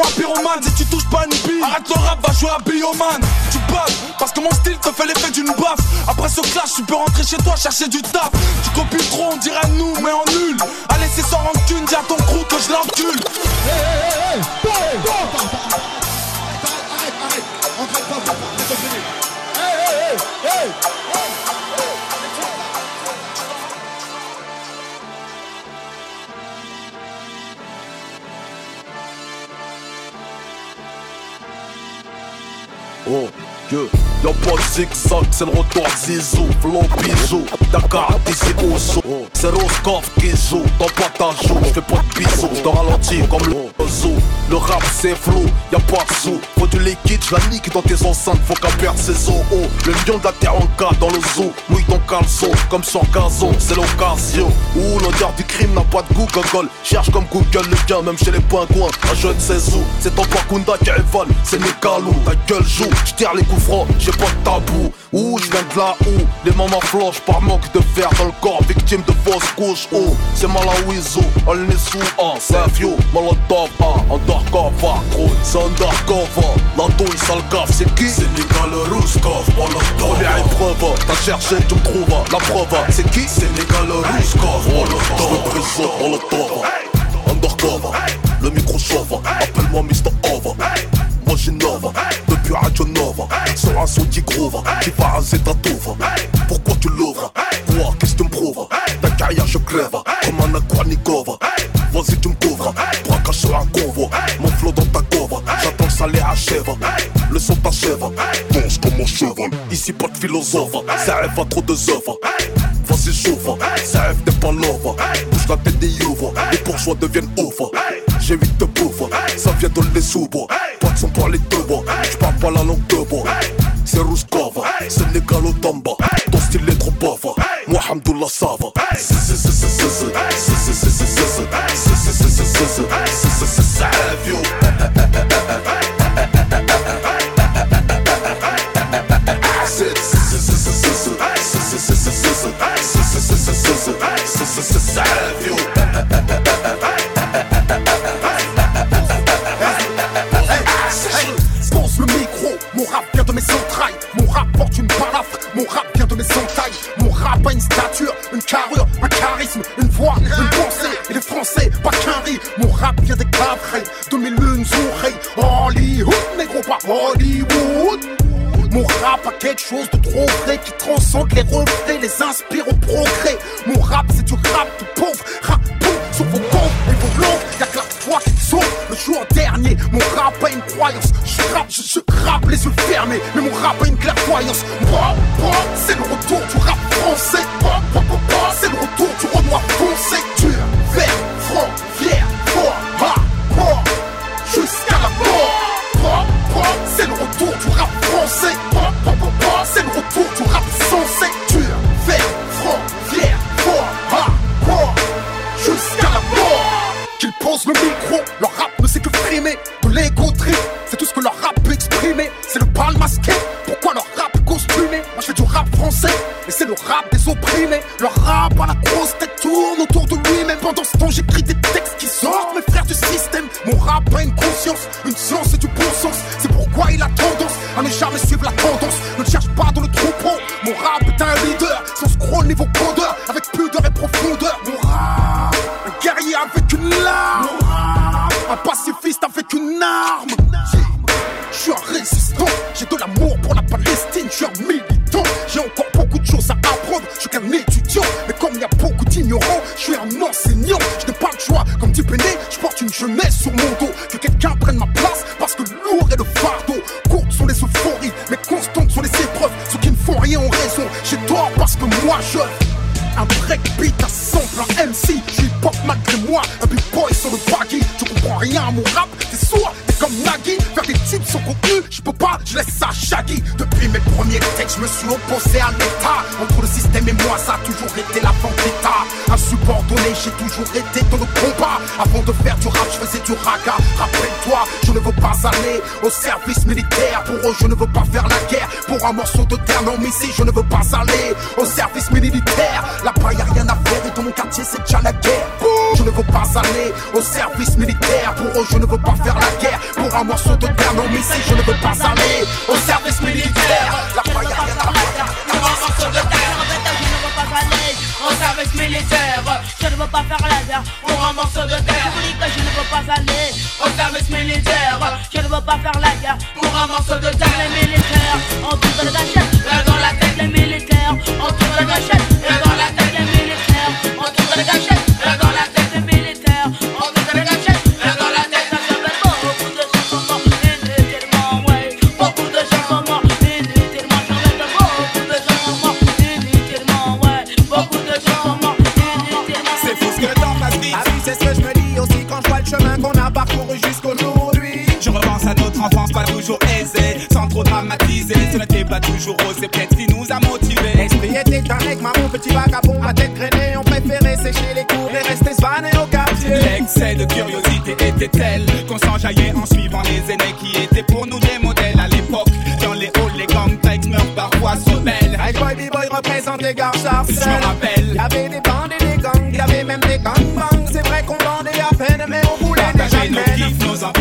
appelle-moi pyromane Si tu touches pas une bille Arrête le rap va jouer à Bioman Tu baves parce que mon style te fait l'effet d'une baffe Après ce clash tu peux rentrer chez toi chercher du taf Tu copies trop on dirait nous mais en nul Allez c'est sans rancune Dis à ton crew que je l'encule Oh, que y'a pas de zigzag, c'est le retour Zizou, flow bijou, Dakar au saut, c'est Roscoff joue, dans pas ta joue, j'fais pas de bisous, j'te ralentis comme le zoo, le rap c'est flou, y'a pas de sous, faut du liquide, j'la nique dans tes enceintes, faut qu'à perdre ses os, le lion de la terre en cas dans le zoo, mouille ton caleçon, comme sur gazon, c'est l'occasion, où l'odeur du crime n'a pas de goût, gogol, cherche comme Google le gain, même chez les pingouins, un jeune sais où, c'est ton Bakunda qui évole, c'est Nécalou, ta gueule joue, j'tire les coups francs, j'ai pas de tabou, où je viens de là où, les mamans flochent par de fer dans le corps, victime de fausses couches, oh, c'est Malawizo, elle n'est sous un, c'est un vieux, Molotov, un, undercover, gros, c'est undercover, la douille sale gaffe, c'est qui? C'est Nicolas Rouskov, Molotov, première épreuve, t'as cherché, tu me trouves, la preuve, c'est qui? C'est Nicolas Rouskov, Molotov, je représente Molotov, undercover, le micro chauffe, appelle-moi Mr. Over, moi j'innove, depuis Radio Nova, sur un son qui groove, qui va raser ta touve. Pourquoi tu l'ouvres? Qu'est-ce que tu me prouves Ta carrière je crève, comme un Aquanikova. Vas-y tu me couvres, braquage sur un convoi, mon flow dans ta cover, j'attends que ça les achève. Le son t'achève, danse comme mon cheval. Ici pas de philosophe, ça rêve à trop de œuvres. Vas-y chauffe, ça rêve des pas love. Bouge la tête des ouvre, les bourgeois deviennent ouf. J'ai vite de bouffe, ça vient de les sous-bois. Pas de son pour les deux bois, j'parle pas la langue de bois. C'est Rouskova, c'est légal au tamba. Ton style est trop bava. Moi, Hamdoullah, ça vendetta. Insubordonné, j'ai toujours été dans le combat, avant de faire du rap, je faisais du raga. Rappelle-toi, je ne veux pas aller au service militaire, pour eux, je ne veux pas faire la guerre, pour un morceau de terre, non, mais ici, je ne veux pas aller au service militaire. Là-bas, a rien à faire et dans mon quartier, c'est déjà la guerre. Je ne veux pas aller au service militaire. Pour eux, je ne veux pas faire la guerre. Pour un morceau de terre, non, mais ici, je ne veux pas aller au service militaire. Là-bas, a rien à faire. Pour un morceau de terre, je ne veux pas aller au service militaire. Je ne veux pas faire la guerre pour un morceau de terre. Je dis que je ne veux pas aller au service militaire. Je ne veux pas faire la guerre pour un morceau de terre. Les militaires, on tire la gâchette. Et dans la tête, les militaires, on tire la gâchette. Et dans la tête, les militaires, on tire la gâchette. Et dans la tête, les militaires, pas toujours rose, c'est peut-être ce qui nous a motivés. L'esprit était un mec, maman, petit vagabond, ma tête grainée. On préférait sécher les cours et rester svané au quartier. L'excès de curiosité était tel qu'on s'enjaillait en suivant les aînés qui étaient pour nous des modèles à l'époque. Dans les halls, les gangs meurent parfois se rebellent. Hey boy, b-boy représente les gars Je me rappelle.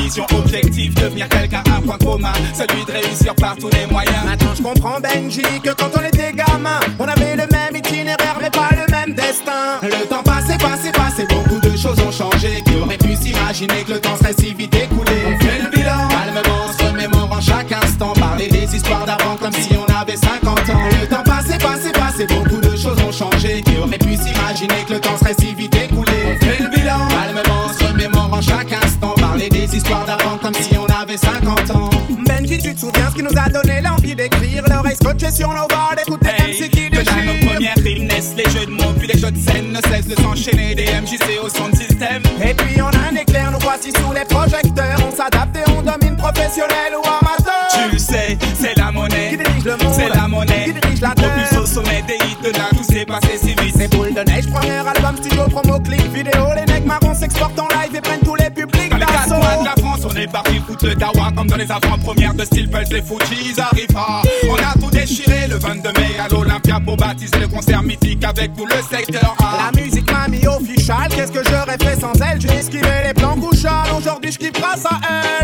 Ambitions, objectifs, devenir quelqu'un, un point commun, celui de réussir par tous les moyens. Maintenant je comprends Benji que quand on était gamin, on avait le même itinéraire mais pas le même destin. Le temps passé, passé, passé, beaucoup de choses ont changé. Qui aurait pu s'imaginer que le temps serait si vite écoulé tu te souviens ce qui nous a donné l'envie d'écrire. L'oreille scotchée sur nos bords, écouter hey, MC qui déchire. Nos premières rimes naissent les jeux de mots, puis les jeux de scène ne cessent de s'enchaîner. Des MJC au son de système. Et puis en un éclair, nous voici sous les projecteurs. On s'adapte et on domine professionnel ou amateur. Tu sais, c'est la monnaie qui dirige le monde. C'est la monnaie qui dirige la terre. Propulse au sommet des hits de là, tout s'est passé si vite. C'est boule de neige, premier album, studio, promo, clip, vidéo. Les mecs marrons s'exportent en live et prennent est parti foutre le dawa Comme dans les avant-premières de style Pulse et Fuji, arrivent. Pas On a tout déchiré le 22 mai à l'Olympia Pour baptiser le concert mythique avec tout le secteur A. La musique m'a mis official, qu'est-ce que j'aurais fait sans elle? J'ai esquivé les plans couchales, aujourd'hui je kiffe grâce à elle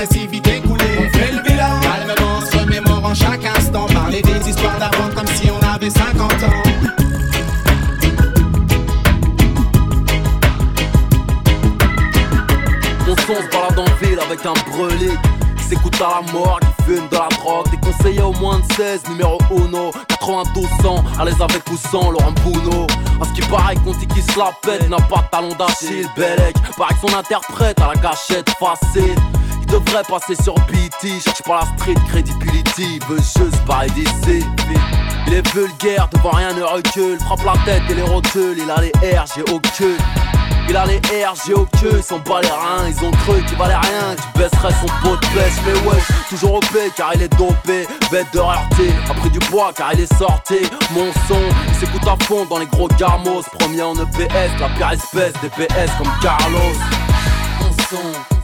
On fait le bilan, calmement, se remémorant chaque instant. Parler des histoires d'avant comme si on avait 50 ans. Son se balade en ville avec un brûlé s'écoute à la mort, qui fume de la drogue. Des conseillers au moins de 16, numéro 1, 92 ans, à l'aise avec ou sans Laurent Bouno. À ce qui paraît, Conti qui se la pète, n'a pas de talon d'Achille. Bellec, paraît que son interprète à la gâchette facile. Devrait passer sur BT, cherche pas la street credibility, veut juste parler. Il est vulgaire, devant rien ne recule, frappe la tête et les rotules, il a les R, j'ai aucun. Il a les R, j'ai au queue, ils sont pas les reins, ils ont cru qu'il valait rien, tu baisserais son pot de pêche, mais ouais, toujours au P car il est dopé, bête de rareté, a pris du poids car il est sorti, mon son, il s'écoute à fond dans les gros garmos, premier en EPS, la pire espèce des PS comme Carlos. Mon son,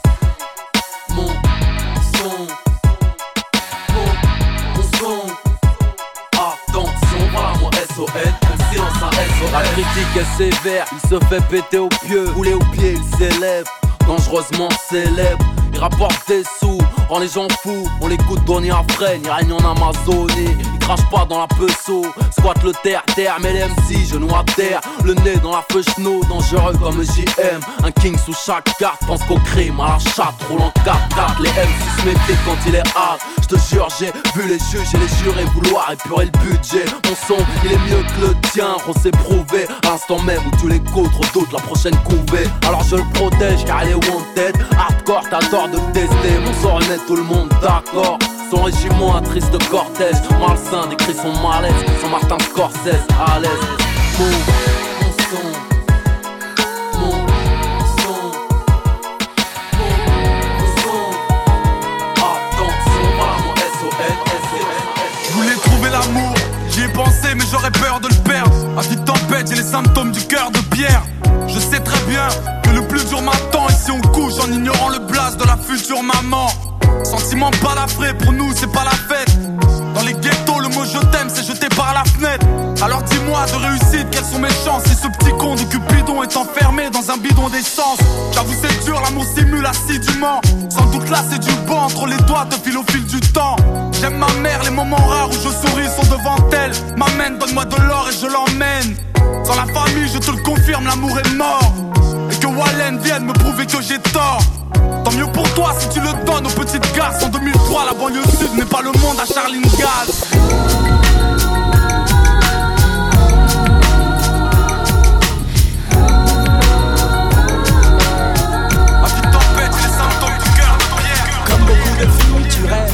La critique est sévère, il se fait péter au pieu, rouler au pied, il s'élève, dangereusement célèbre. Il rapporte des sous, rend les gens fous, on l'écoute donner à freine, il règne en Amazonie, crache pas dans la peau, squatte le terre, terre, mais les MC, genoux à terre, le nez dans la feuille cheno, dangereux comme JM, un king sous chaque carte, pense qu'au crime, à la chatte, roule en 4-4, les MC se méfient quand il est hard, je te jure, j'ai vu les juges et les jurés vouloir épurer le budget, mon son, il est mieux que le tien, on s'est prouvé, à l'instant même où tu l'écoutes, redoute la prochaine couvée, alors je le protège car il est wanted, hardcore, t'as tort de tester, mon sort remet tout le monde d'accord. Son régiment un triste cortège, malsain décrit son malaise, son Martin Scorsese à l'aise. Mon, son, mon son, mon, son. Attention, voilà mon SOS, Je voulais trouver l'amour, j'y ai pensé mais j'aurais peur de le perdre. À vie tempête, j'ai les symptômes du cœur de pierre. Je sais très bien que le plus dur m'attend et si on couche en ignorant le blast de la future maman. Sentiment balafré, pour nous c'est pas la fête. Dans les ghettos, le mot je t'aime c'est jeté par la fenêtre. Alors dis-moi de réussite, quelles sont mes chances si ce petit con de Cupidon est enfermé dans un bidon d'essence? J'avoue c'est dur, l'amour simule assidûment. Sans doute là c'est du bon entre les doigts, te file au fil du temps. J'aime ma mère, les moments rares où je souris sont devant elle. M'amène, donne-moi de l'or et je l'emmène. Sans la famille, je te le confirme, l'amour est mort. Et que Wallen vienne me prouver que j'ai tort. Tant mieux pour toi si tu le donnes aux petites garces. En 2003, la banlieue sud n'est pas le monde à Charline Gaz. Comme beaucoup de filles, tu rêves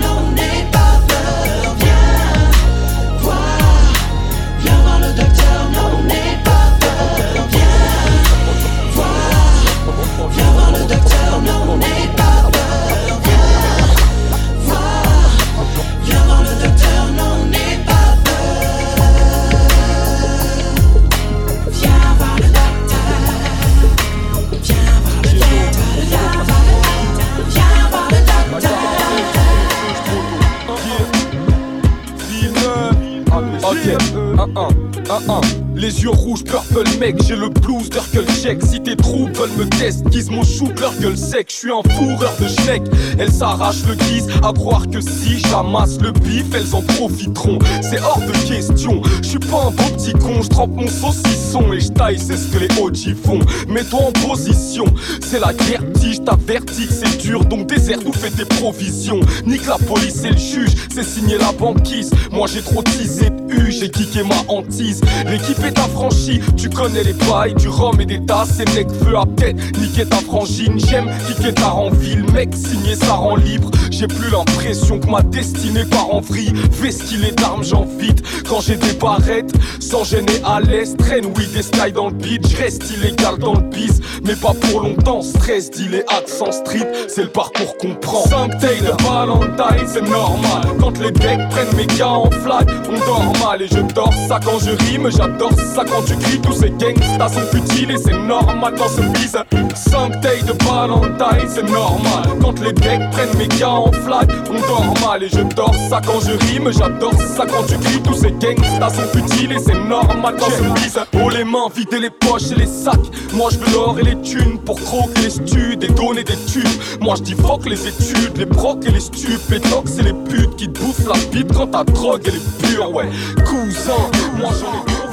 Je suis un fourreur de schneck. Elles s'arrachent le guise à croire que si j'amasse le bif, elles en profiteront. C'est hors de question. Je suis pas un beau petit con, je trempe mon saucisson et je taille, c'est ce que les OG font. Mets-toi en position, c'est la guerre, je t'avertis que c'est dur, donc désert nous fais tes provisions. Nique la police et le juge, c'est signé la banquise. Moi j'ai trop teasé de U, j'ai kické ma hantise. L'équipe est affranchie, tu connais les bails, du rhum et des tasses. Et mec, feu à tête, niquer ta frangine. J'aime kicker ta ville, mec, signer ça rend libre. J'ai plus l'impression que ma destinée part en vrille. Vestillé d'armes, j'en vide quand j'ai des barrettes. Sans gêner à l'est, traîne oui des sky dans le beat. Reste illégal dans le bis, mais pas pour longtemps. Stress, deal et accent street, c'est le parcours qu'on prend. 5 tailles de Valentine, c'est normal. Quand les decks prennent mes gars en flag, on dort mal et je dors ça quand je rime. J'adore ça quand tu cries, tous ces gangsters sont futiles et c'est normal dans ce bise. 5 tailles de Valentine, c'est normal. Quand les decks prennent mes gars en flag, on dort mal et je dors ça quand je rime. J'adore ça quand tu cries, tous ces gangsters sont futiles et c'est normal dans ce bise. Oh les mains, vider les poches et les sacs. Moi je veux l'or et les thunes pour croquer les studs et donner des tubes. Moi je dis fuck les études, les brocs et les stupes, les tox et les putes qui te bouffent la bite quand ta drogue elle est pure, ouais. Cousin, moi j'en ai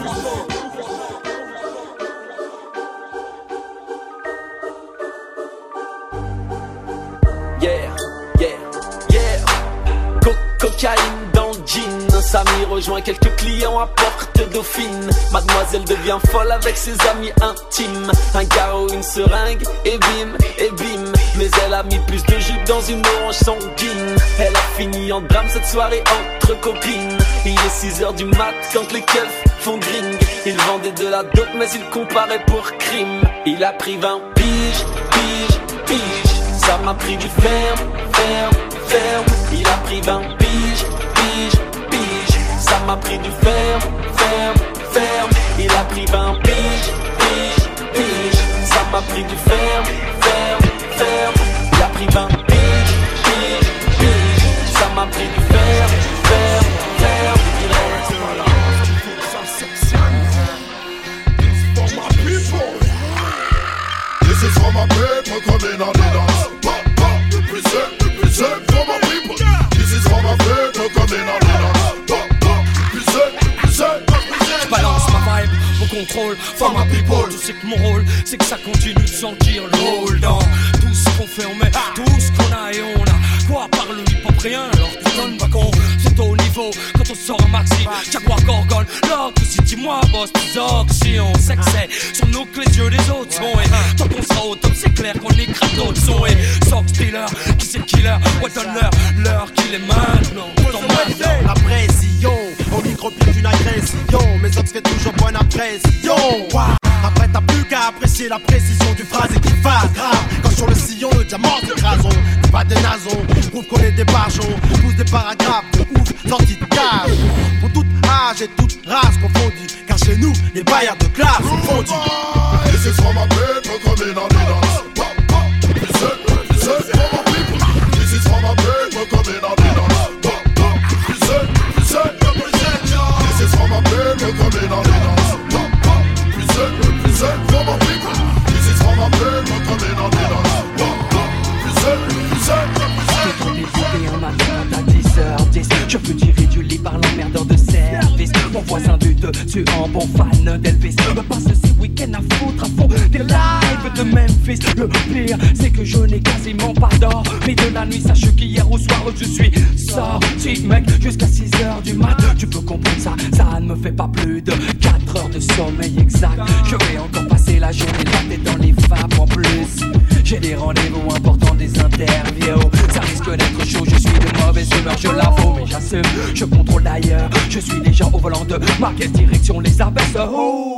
Samy rejoint quelques clients à porte dauphine. Mademoiselle devient folle avec ses amis intimes. Un carreau, une seringue, et bim, et bim. Mais elle a mis plus de jus dans une orange sanguine. Elle a fini en drame cette soirée entre copines. Il est 6 heures du mat quand les keufs font gring. Il vendait de la dope, mais il comparait pour crime. Il a pris 20 piges, piges, piges. Ça m'a pris du ferme, ferme, ferme. Il a pris 20 piges, piges, m'a pris du ferme, ferme, ferme. Il a pris 20 piges, piges, piges. Ça m'a pris du ferme, ferme, ferme. Il a pris 20 piges, piges, piges. Ça m'a pris du ferme, ferme, ferme. Il for my people coming on the. Pop, pop, represent, represent for my people. This is for my people coming on contrôle, for my people. Tu sais que mon rôle, c'est que ça continue de sentir le rôle dans tout ce qu'on fait, on met tout ce qu'on a et on a. Quoi par le hip hop rien, alors tu donnes pas con. C'est quand on sort un maxi. Jaguar Gorgon, l'or que si dis-moi, boss, tes on c'est sur nous que les yeux des autres sont. Et tant qu'on sera au top, c'est clair qu'on écrase d'autres sons. Et Sox Stealer, qui c'est killer, ouais, donne l'heure, l'heure qu'il est maintenant. La pression, au micro pied d'une agression. Mes ox fait toujours bonne impression Ouah. Après t'as plus qu'à apprécier la précision du phrase et qui fasse grave Quand sur le sillon le diamant s'écrason C'est pas des nasons, prouve qu'on est des barjons Pousse des paragraphes de ouf, sortis de cage Pour toute âge et toute race confondue Car chez nous, les bailleurs de classe sont fondus This is for my people coming on. This is for my people coming on. This is on represent for my people. This is on the dance. Pop, pop, represent, represent, represent. Et un matin à 10h10 Je veux tirer Mon voisin du dessus en bon fan d'Elvis. Me passe ces week-ends à foutre à fond Des lives de Memphis. Le pire c'est que je n'ai quasiment pas d'or. Mais de la nuit sache qu'hier au soir je suis sorti mec Jusqu'à 6h du mat. Tu peux comprendre ça Ça ne me fait pas plus de 4 heures de sommeil exact. Je vais encore passer la journée tête dans les vapes en plus. J'ai des rendez-vous importants des interviews Je suis de mauvaise humeur je l'avoue mais j'assume Je contrôle d'ailleurs Je suis déjà au volant de ma direction les abaisse Oh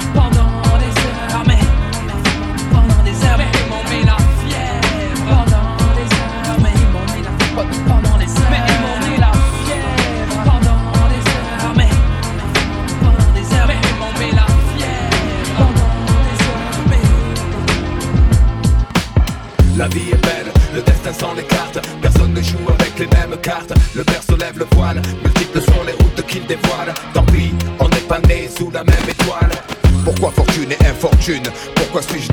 destin sans les cartes. Personne ne joue avec les mêmes cartes. Le berceau lève le voile, multiples sont les routes qu'il dévoile. Tant pis, on n'est pas né sous la même étoile. Pourquoi fortune et infortune? Pourquoi suis-je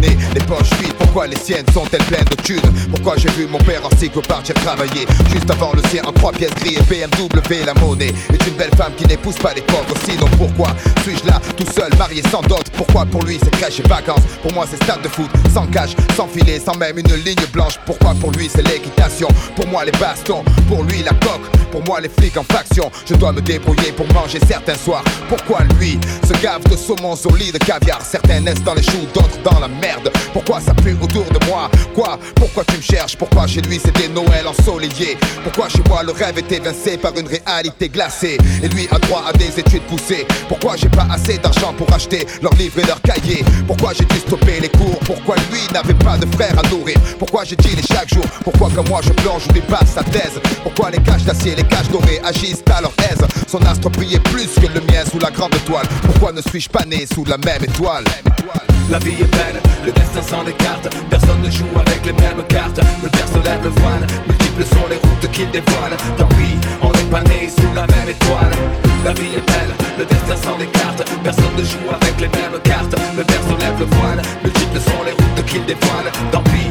Pourquoi les siennes sont-elles pleines de thunes Pourquoi j'ai vu mon père en cycle partir travailler Juste avant le sien en trois pièces gris et BMW La monnaie est une belle femme qui n'épouse pas les pauvres Sinon pourquoi suis-je là tout seul marié sans dot Pourquoi pour lui c'est crèche et vacances Pour moi c'est stade de foot sans cash, sans filet, sans même une ligne blanche. Pourquoi pour lui c'est l'équitation Pour moi les bastons, pour lui la coque. Pour moi les flics en faction Je dois me débrouiller pour manger certains soirs. Pourquoi lui se gave de saumon solide caviar Certains naissent dans les choux, d'autres dans la merde. Pourquoi ça pue Quoi? Pourquoi tu me cherches? Pourquoi chez lui c'était Noël ensoleillé? Pourquoi chez moi le rêve est évincé par une réalité glacée? Et lui a droit à des études poussées. Pourquoi j'ai pas assez d'argent pour acheter leurs livres et leurs cahiers? Pourquoi j'ai dû stopper les cours? Pourquoi lui n'avait pas de frère à nourrir? Pourquoi j'ai les chaque jour Pourquoi comme moi je plonge ou dépasse sa thèse? Pourquoi les caches d'acier, les caches dorées agissent à leur aise? Son astre brillait plus que le mien sous la grande étoile Pourquoi ne suis-je pas né sous la même étoile? La vie est belle, le destin sans les cartes Personne ne joue avec les mêmes cartes. Le lève le voile, multiples sont les routes qu'il dévoile Tant pis, on n'est pas né sous la même étoile. La vie est belle, le destin sans les cartes. Personne ne joue avec les mêmes cartes. Le lève le voile, multiples sont les routes qu'il dévoile Tant pis,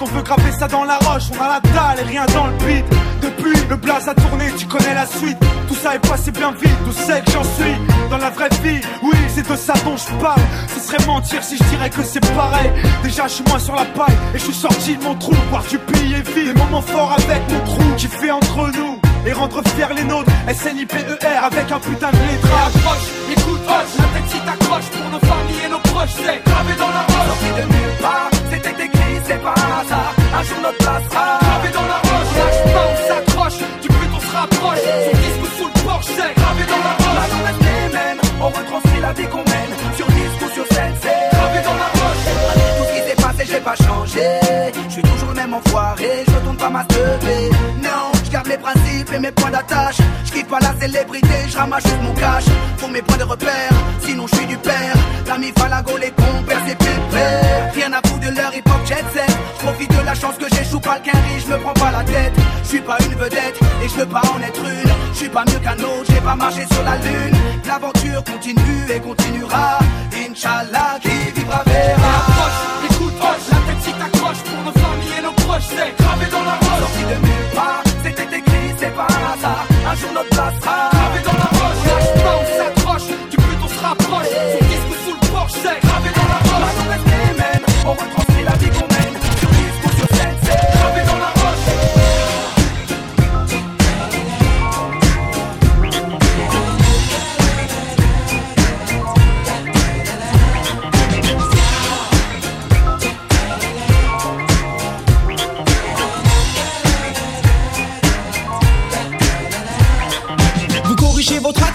on veut graver ça dans la roche. On a la dalle et rien dans le beat. Depuis, le blaze a tourné, tu connais la suite. Tout ça est passé bien vite, tout sais que j'en suis dans la vraie vie. Oui, c'est de ça dont je parle. Ce serait mentir si je dirais que c'est pareil. Déjà, je suis moins sur la paille et je suis sorti de mon trou. Voir du pays est vide, des moments forts avec mon trou qui fait entre nous et rendre fiers les nôtres. SNIPER avec un putain de lettrage. Approche, écoute, hoche, la tête si pour nos familles et nos proches, c'est gravé dans la roche. De nulle part, c'était écrit, c'est pas hasard. Un jour notre place sera gravé dans la roche. Lâche pas, on s'accroche, du but on se rapproche. Son disque ou sous le porche, c'est gravé dans la roche. Maintenant reste les mêmes, on retranscrit la vie qu'on mène. Sur disque ou sur scène, c'est gravé dans la roche. Tout ce qui s'est passé, j'ai pas changé. Je suis toujours le même enfoiré, je retourne pas ma teubée. Non, je garde les principes et mes points d'attache. Je quitte pas la célébrité, je ramasse juste mon cash. Pour mes points de repère, vedette et je veux pas en être une. Je suis pas mieux qu'un autre, j'ai pas marché sur la lune. L'aventure continue et continuera. Inch'Allah, qui vivra verra. Approche, écoute, hoche, la tête si t'accroche pour nos familles et nos proches, c'est gravé dans la roche. Sorti de nulle part, c'était écrit, c'est pas un hasard. Un jour notre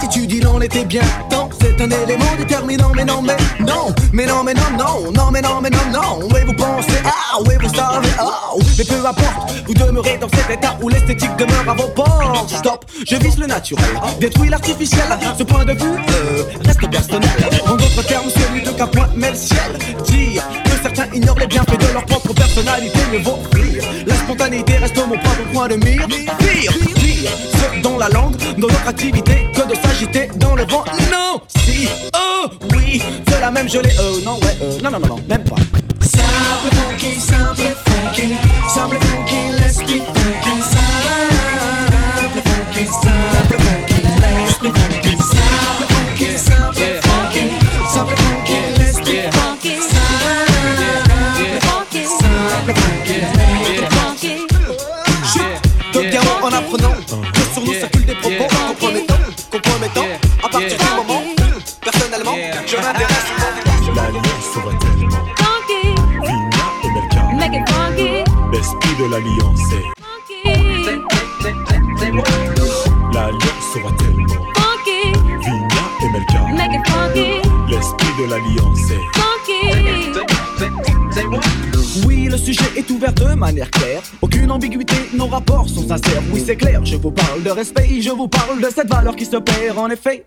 corrigez votre attitude, il en était bien temps. C'est un élément déterminant, mais non, mais non, mais non, mais non, non, non, mais non, mais non, non. Oui, vous pensez, ah, oui, vous savez, ah, mais peu importe, vous demeurez dans cet état où l'esthétique demeure à vos portes. Stop, je vise le naturel, détruis l'artificiel. Ce point de vue euh, reste personnel. En d'autres termes, celui de qu'un point met le ciel. Dire que certains ignorent les bienfaits de leur propre personnalité, mais vaut rire. La spontanéité reste mon propre point de mire. Pire, pire, ce dans la langue, dans notre activité, que de s'agiter dans le vent. Non, si, oh, oui, c'est la même gelée. Euh, non, ouais, euh, non, non, non, non, même pas. Simple funky, simple Funky, funky. De l'alliance L'alliance sera tellement Vigna et Melka L'esprit de l'alliance Oui, le sujet est ouvert de manière claire. Aucune ambiguïté, nos rapports sont sincères. Oui, c'est clair, je vous parle de respect, je vous parle de cette valeur qui se perd en effet.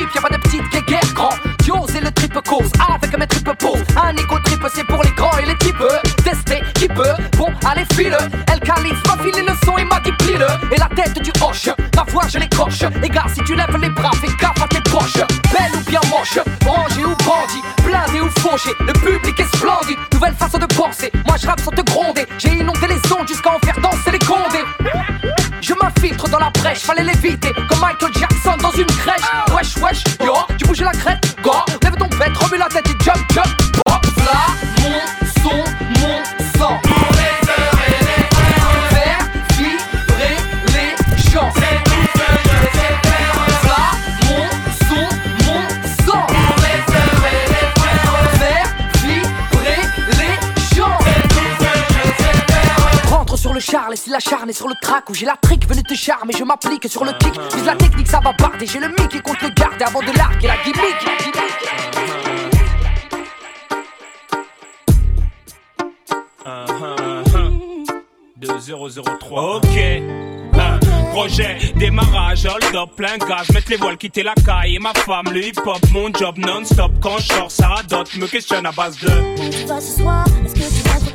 y'a pas de petite guéguerre grand. Dios et le triple cause, avec mes triple pose. Sur le track où j'ai la trick venue te charmer, je m'applique sur le kick, vise la technique, ça va barder, j'ai le mic et compte le garder avant de larguer la gimmick. la gimmick. 2003. Ok. Projet, démarrage, hold up, plein gaz, mettre les voiles, quitter la caille et ma femme, le hip hop, mon job non-stop. Quand je sors, ça radote, me questionne à base de. Tu vas ce soir, est-ce que tu rentres tard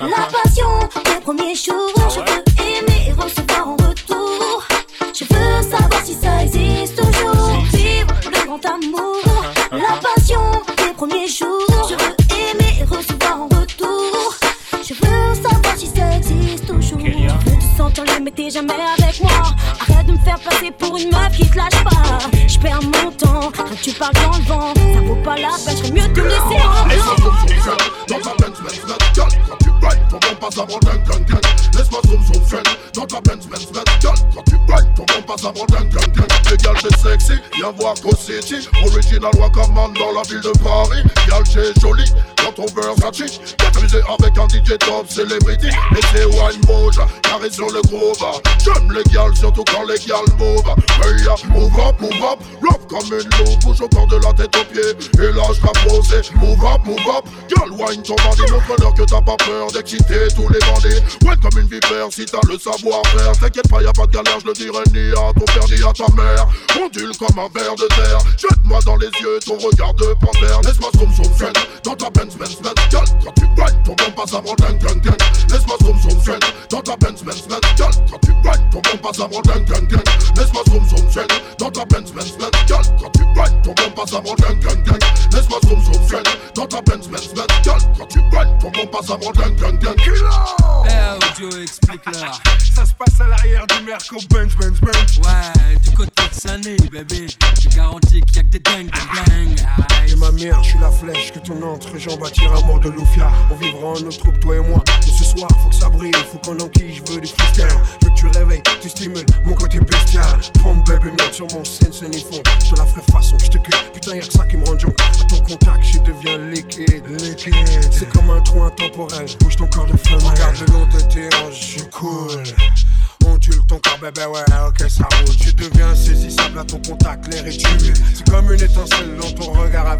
La passion des premiers jours. Je veux aimer et recevoir en retour. Je veux savoir si ça existe toujours. Vivre le grand amour, la passion des premiers jours. Je veux aimer et recevoir en retour. Je veux savoir si ça existe toujours. Je veux te sentir mais t'es jamais avec moi. Arrête de me faire passer pour une meuf qui te lâche pas. Je perds mon temps, quand tu parles dans le vent, ça vaut pas la peine. Je mieux te laisser avant gang. Laisse-moi. Dans ta quand tu ton bon passe avant gang. Les gars, c'est sexy, viens voir Co City. Original Wakaman dans la ville de Paris. Gal, c'est joli, dans ton Versace. Viens t'amuser avec un DJ top celebrity. Et c'est Wine Mode, carré sur le groove. J'aime les gals, surtout quand les gals move. Hey, ya, move up, move up, rock comme une loupe. Bouge au corps de la tête aux pieds. Et là, je posé. Move up, move up, girl, wine ton bandit. Montre-leur que t'as pas peur d'exciter tous les bandits. Ouais, comme une vipère, si t'as le savoir-faire. T'inquiète pas, y a pas de galère, je le dirai ni à ton père ni à ta mère. Ondule comme un ver de terre. Jette-moi dans les yeux ton regard de panthère. Laisse-moi zoom friend dans ta Benz Benz Benz. Girl, quand tu rides, ton bon passe avant gang gang gang. Laisse-moi zoom zoom friend dans ta Benz Benz Benz. Girl, quand tu rides, ton bon passe avant gang gang gang. Laisse-moi zoom zoom friend dans ta Benz Benz Benz. Girl, quand tu rides, ton bon passe avant gang gang gang. Laisse-moi zoom zoom friend dans ta Benz Benz Benz. Girl, quand tu rides, ton bon passe avant gang gang gang. Eh, Audio, explique-leur. Ça se passe à l'arrière du Merco Benz Benz Benz. Ouais, du côté de Sun année, bébé. Je garantis qu'il y a que des dingues, des dingues. Et ma mère, je suis la flèche que ton entre-jambe attire un mort de Loufia. On vivra en notre troupe, toi et moi. Et ce soir, faut que ça brille, faut qu'on enquille, je veux des freestyles. Je veux que tu réveilles, tu stimules mon côté bestial. Prends bébé, merde sur mon scène, c'est ni fond. Je la ferai façon, je te cueille. Putain, y'a que ça qui me rend junk. À ton contact, je deviens liquide, liquide. C'est comme un trou intemporel, bouge ton corps de flamme. Regarde le long de tes hanches, je coule. Ondule ton corps, bébé, ouais, ok, ça roule. Tu deviens insaisissable à ton contact, l'air est tué. C'est comme une étincelle dans ton regard à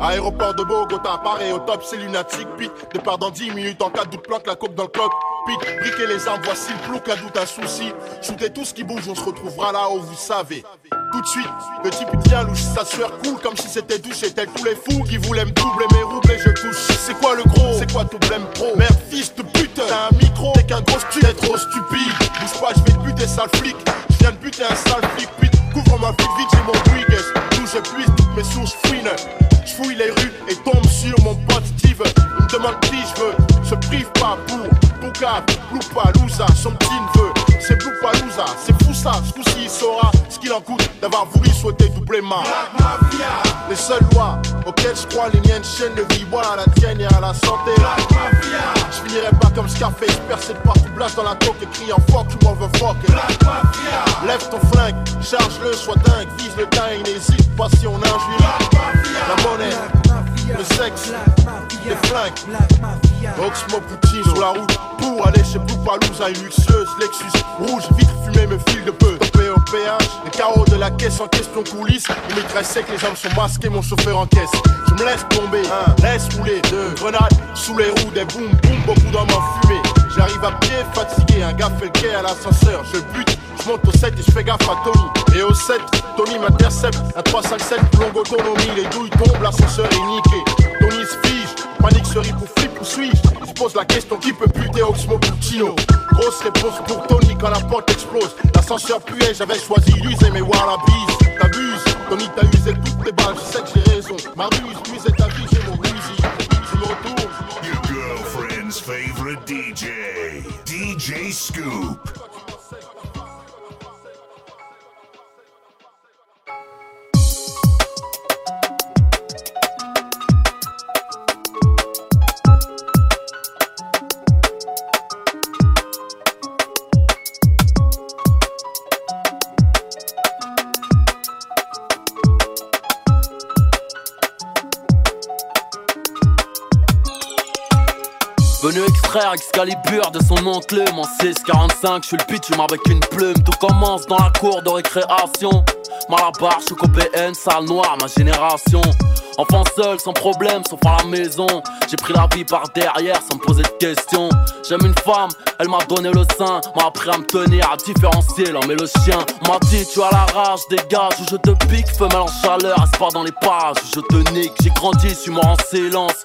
Aéroport de Bogota, pareil au top, c'est lunatique. Pit, départ dans 10 minutes en cas de doute, planque la coque dans le coq. Pit, briquer les armes, voici le plouc, la doute, un souci. Shootez tout ce qui bouge, on se retrouvera là où vous savez. Tout de suite, le type il devient louche, sa sueur coule comme si c'était douche. Et tel tous les fous qui voulaient me doubler mes roubles et je touche. C'est quoi le gros? C'est quoi ton blême pro? Merde, fils de pute, t'as un micro, t'es qu'un gros stupide, trop stupide. Bouge pas, je vais te buter, sale flic. Je viens de buter un sale flic, pute. Couvre-moi vite, vite, j'ai mon Brigues. D'où j'épuise toutes mes sources fouines. Je fouille les rues et tombe sur mon pote Steve. Il me demande qui je veux. Se prive pas pour Pouka, Lousa, son petit neveu. C'est Lousa, c'est fou ça. Ce coup-ci, il saura ce qu'il en coûte d'avoir voulu souhaiter doubler ma. Les seules lois auxquelles je crois, les miennes chaînes de vie. Voilà la tienne et à la santé. Je finirai pas comme Scarface, percé de partout, blast dans la coque et criant fuck, tu m'en veux fuck. Lève ton flingue, charge-le, sois dingue, vise le dingue, n'hésite pas si on injure. La monnaie, le sexe, les flingues. Oxmo Poutine sur la route pour aller chez Bloupalouza, une luxueuse Lexus rouge, vitre fumée, me file de peu. Topé au péage, les carreaux de la caisse en question coulisse. Il m'écrit sec, les hommes sont masqués, mon chauffeur en caisse. Je me laisse tomber, un, laisse rouler, deux, grenades sous les roues, des boum boum, beaucoup d'hommes en fumée. J'arrive à pied, fatigué, un gars fait le quai à l'ascenseur. Je bute, je monte au 7 et je fais gaffe à Tony. Et au 7, Tony m'intercepte, un 357, longue autonomie, les douilles tombent, l'ascenseur est niqué. Tony se fige, panique se rit pour flip ou suis-je? Se pose la question qui peut buter Oxmo Puccino Grosse réponse pour Tony quand la porte explose. L'ascenseur puait, j'avais choisi l'user mes wallabies. T'abuses, Tony t'as usé toutes tes balles, je sais que j'ai raison. Ma ruse, musée ta vie, j'ai mon favorite DJ, DJ Scoop. Venu extraire Excalibur de son enclume en 645 Je suis le pitch avec une plume. Tout commence dans la cour de récréation. Malabar, PN, salle noire, ma génération. Enfant seul, sans problème, sauf à la maison. J'ai pris la vie par derrière sans me poser de questions. J'aime une femme, elle m'a donné le sein. M'a appris à me tenir, à différencier l'homme et le chien. M'a dit tu as la rage, dégage ou je te pique. Femelle en chaleur, pas dans les parages où je te nique. J'ai grandi, suis mort en silence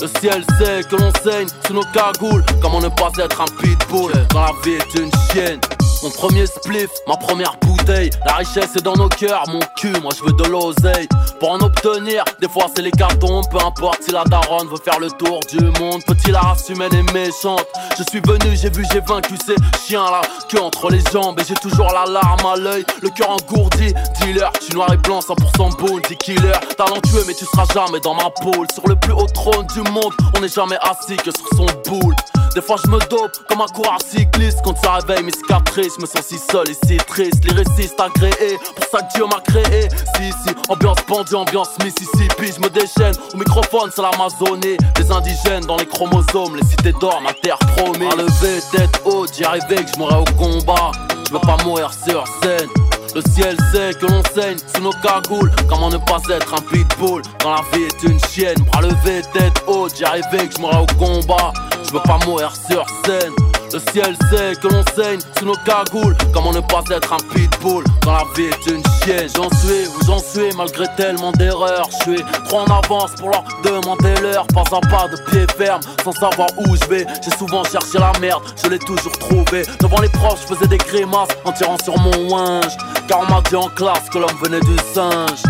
Le ciel sait que l'on saigne sous nos cagoules. Comment ne pas être un pitbull? Quand la vie est une chienne? Mon premier spliff, ma première bouteille. La richesse est dans nos cœurs, mon cul, moi je veux de l'oseille. Pour en obtenir, des fois c'est les cartons. Peu importe si la daronne veut faire le tour du monde. Petit la race humaine est méchante? Je suis venu, j'ai vu, j'ai vaincu ces chiens là. Que entre les jambes et j'ai toujours la larme à l'œil. Le cœur engourdi, dealer, tu noir et blanc, 100% bounty killer. Talentueux, mais tu seras jamais dans ma pôle. Sur le plus haut trône du monde, on n'est jamais assis que sur son boule. Des fois je me dope comme un coureur cycliste Quand ça réveille mes cicatrices, me sens si seul et si triste Les récits agréés, pour ça que Dieu m'a créé Si si, ambiance bandit, ambiance Mississippi Je me déchaîne, au microphone c'est l'Amazonie Les indigènes dans les chromosomes, les cités d'or, ma terre promise À lever tête haute, j'y arrivais que je mourrais au combat Je veux pas mourir sur scène le ciel sait que l'on saigne sous nos cagoules. Comment ne pas être un pitbull? Quand la vie est une chienne? Bras levés, tête haute, j'y arrivais que je mourrais au combat. Je veux pas mourir sur scène. Le ciel sait que l'on saigne sous nos cagoules. Comment ne pas être un pitbull quand la vie est une chienne? J'en suis où j'en suis malgré tellement d'erreurs. Je suis trop en avance pour leur demander l'heure. Pas à pas de pied ferme sans savoir où je vais. J'ai souvent cherché la merde, je l'ai toujours trouvé. Devant les profs, je faisais des grimaces en tirant sur mon winge. Car on m'a dit en classe que l'homme venait du singe.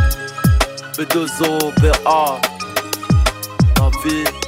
B2O, BA, la vie.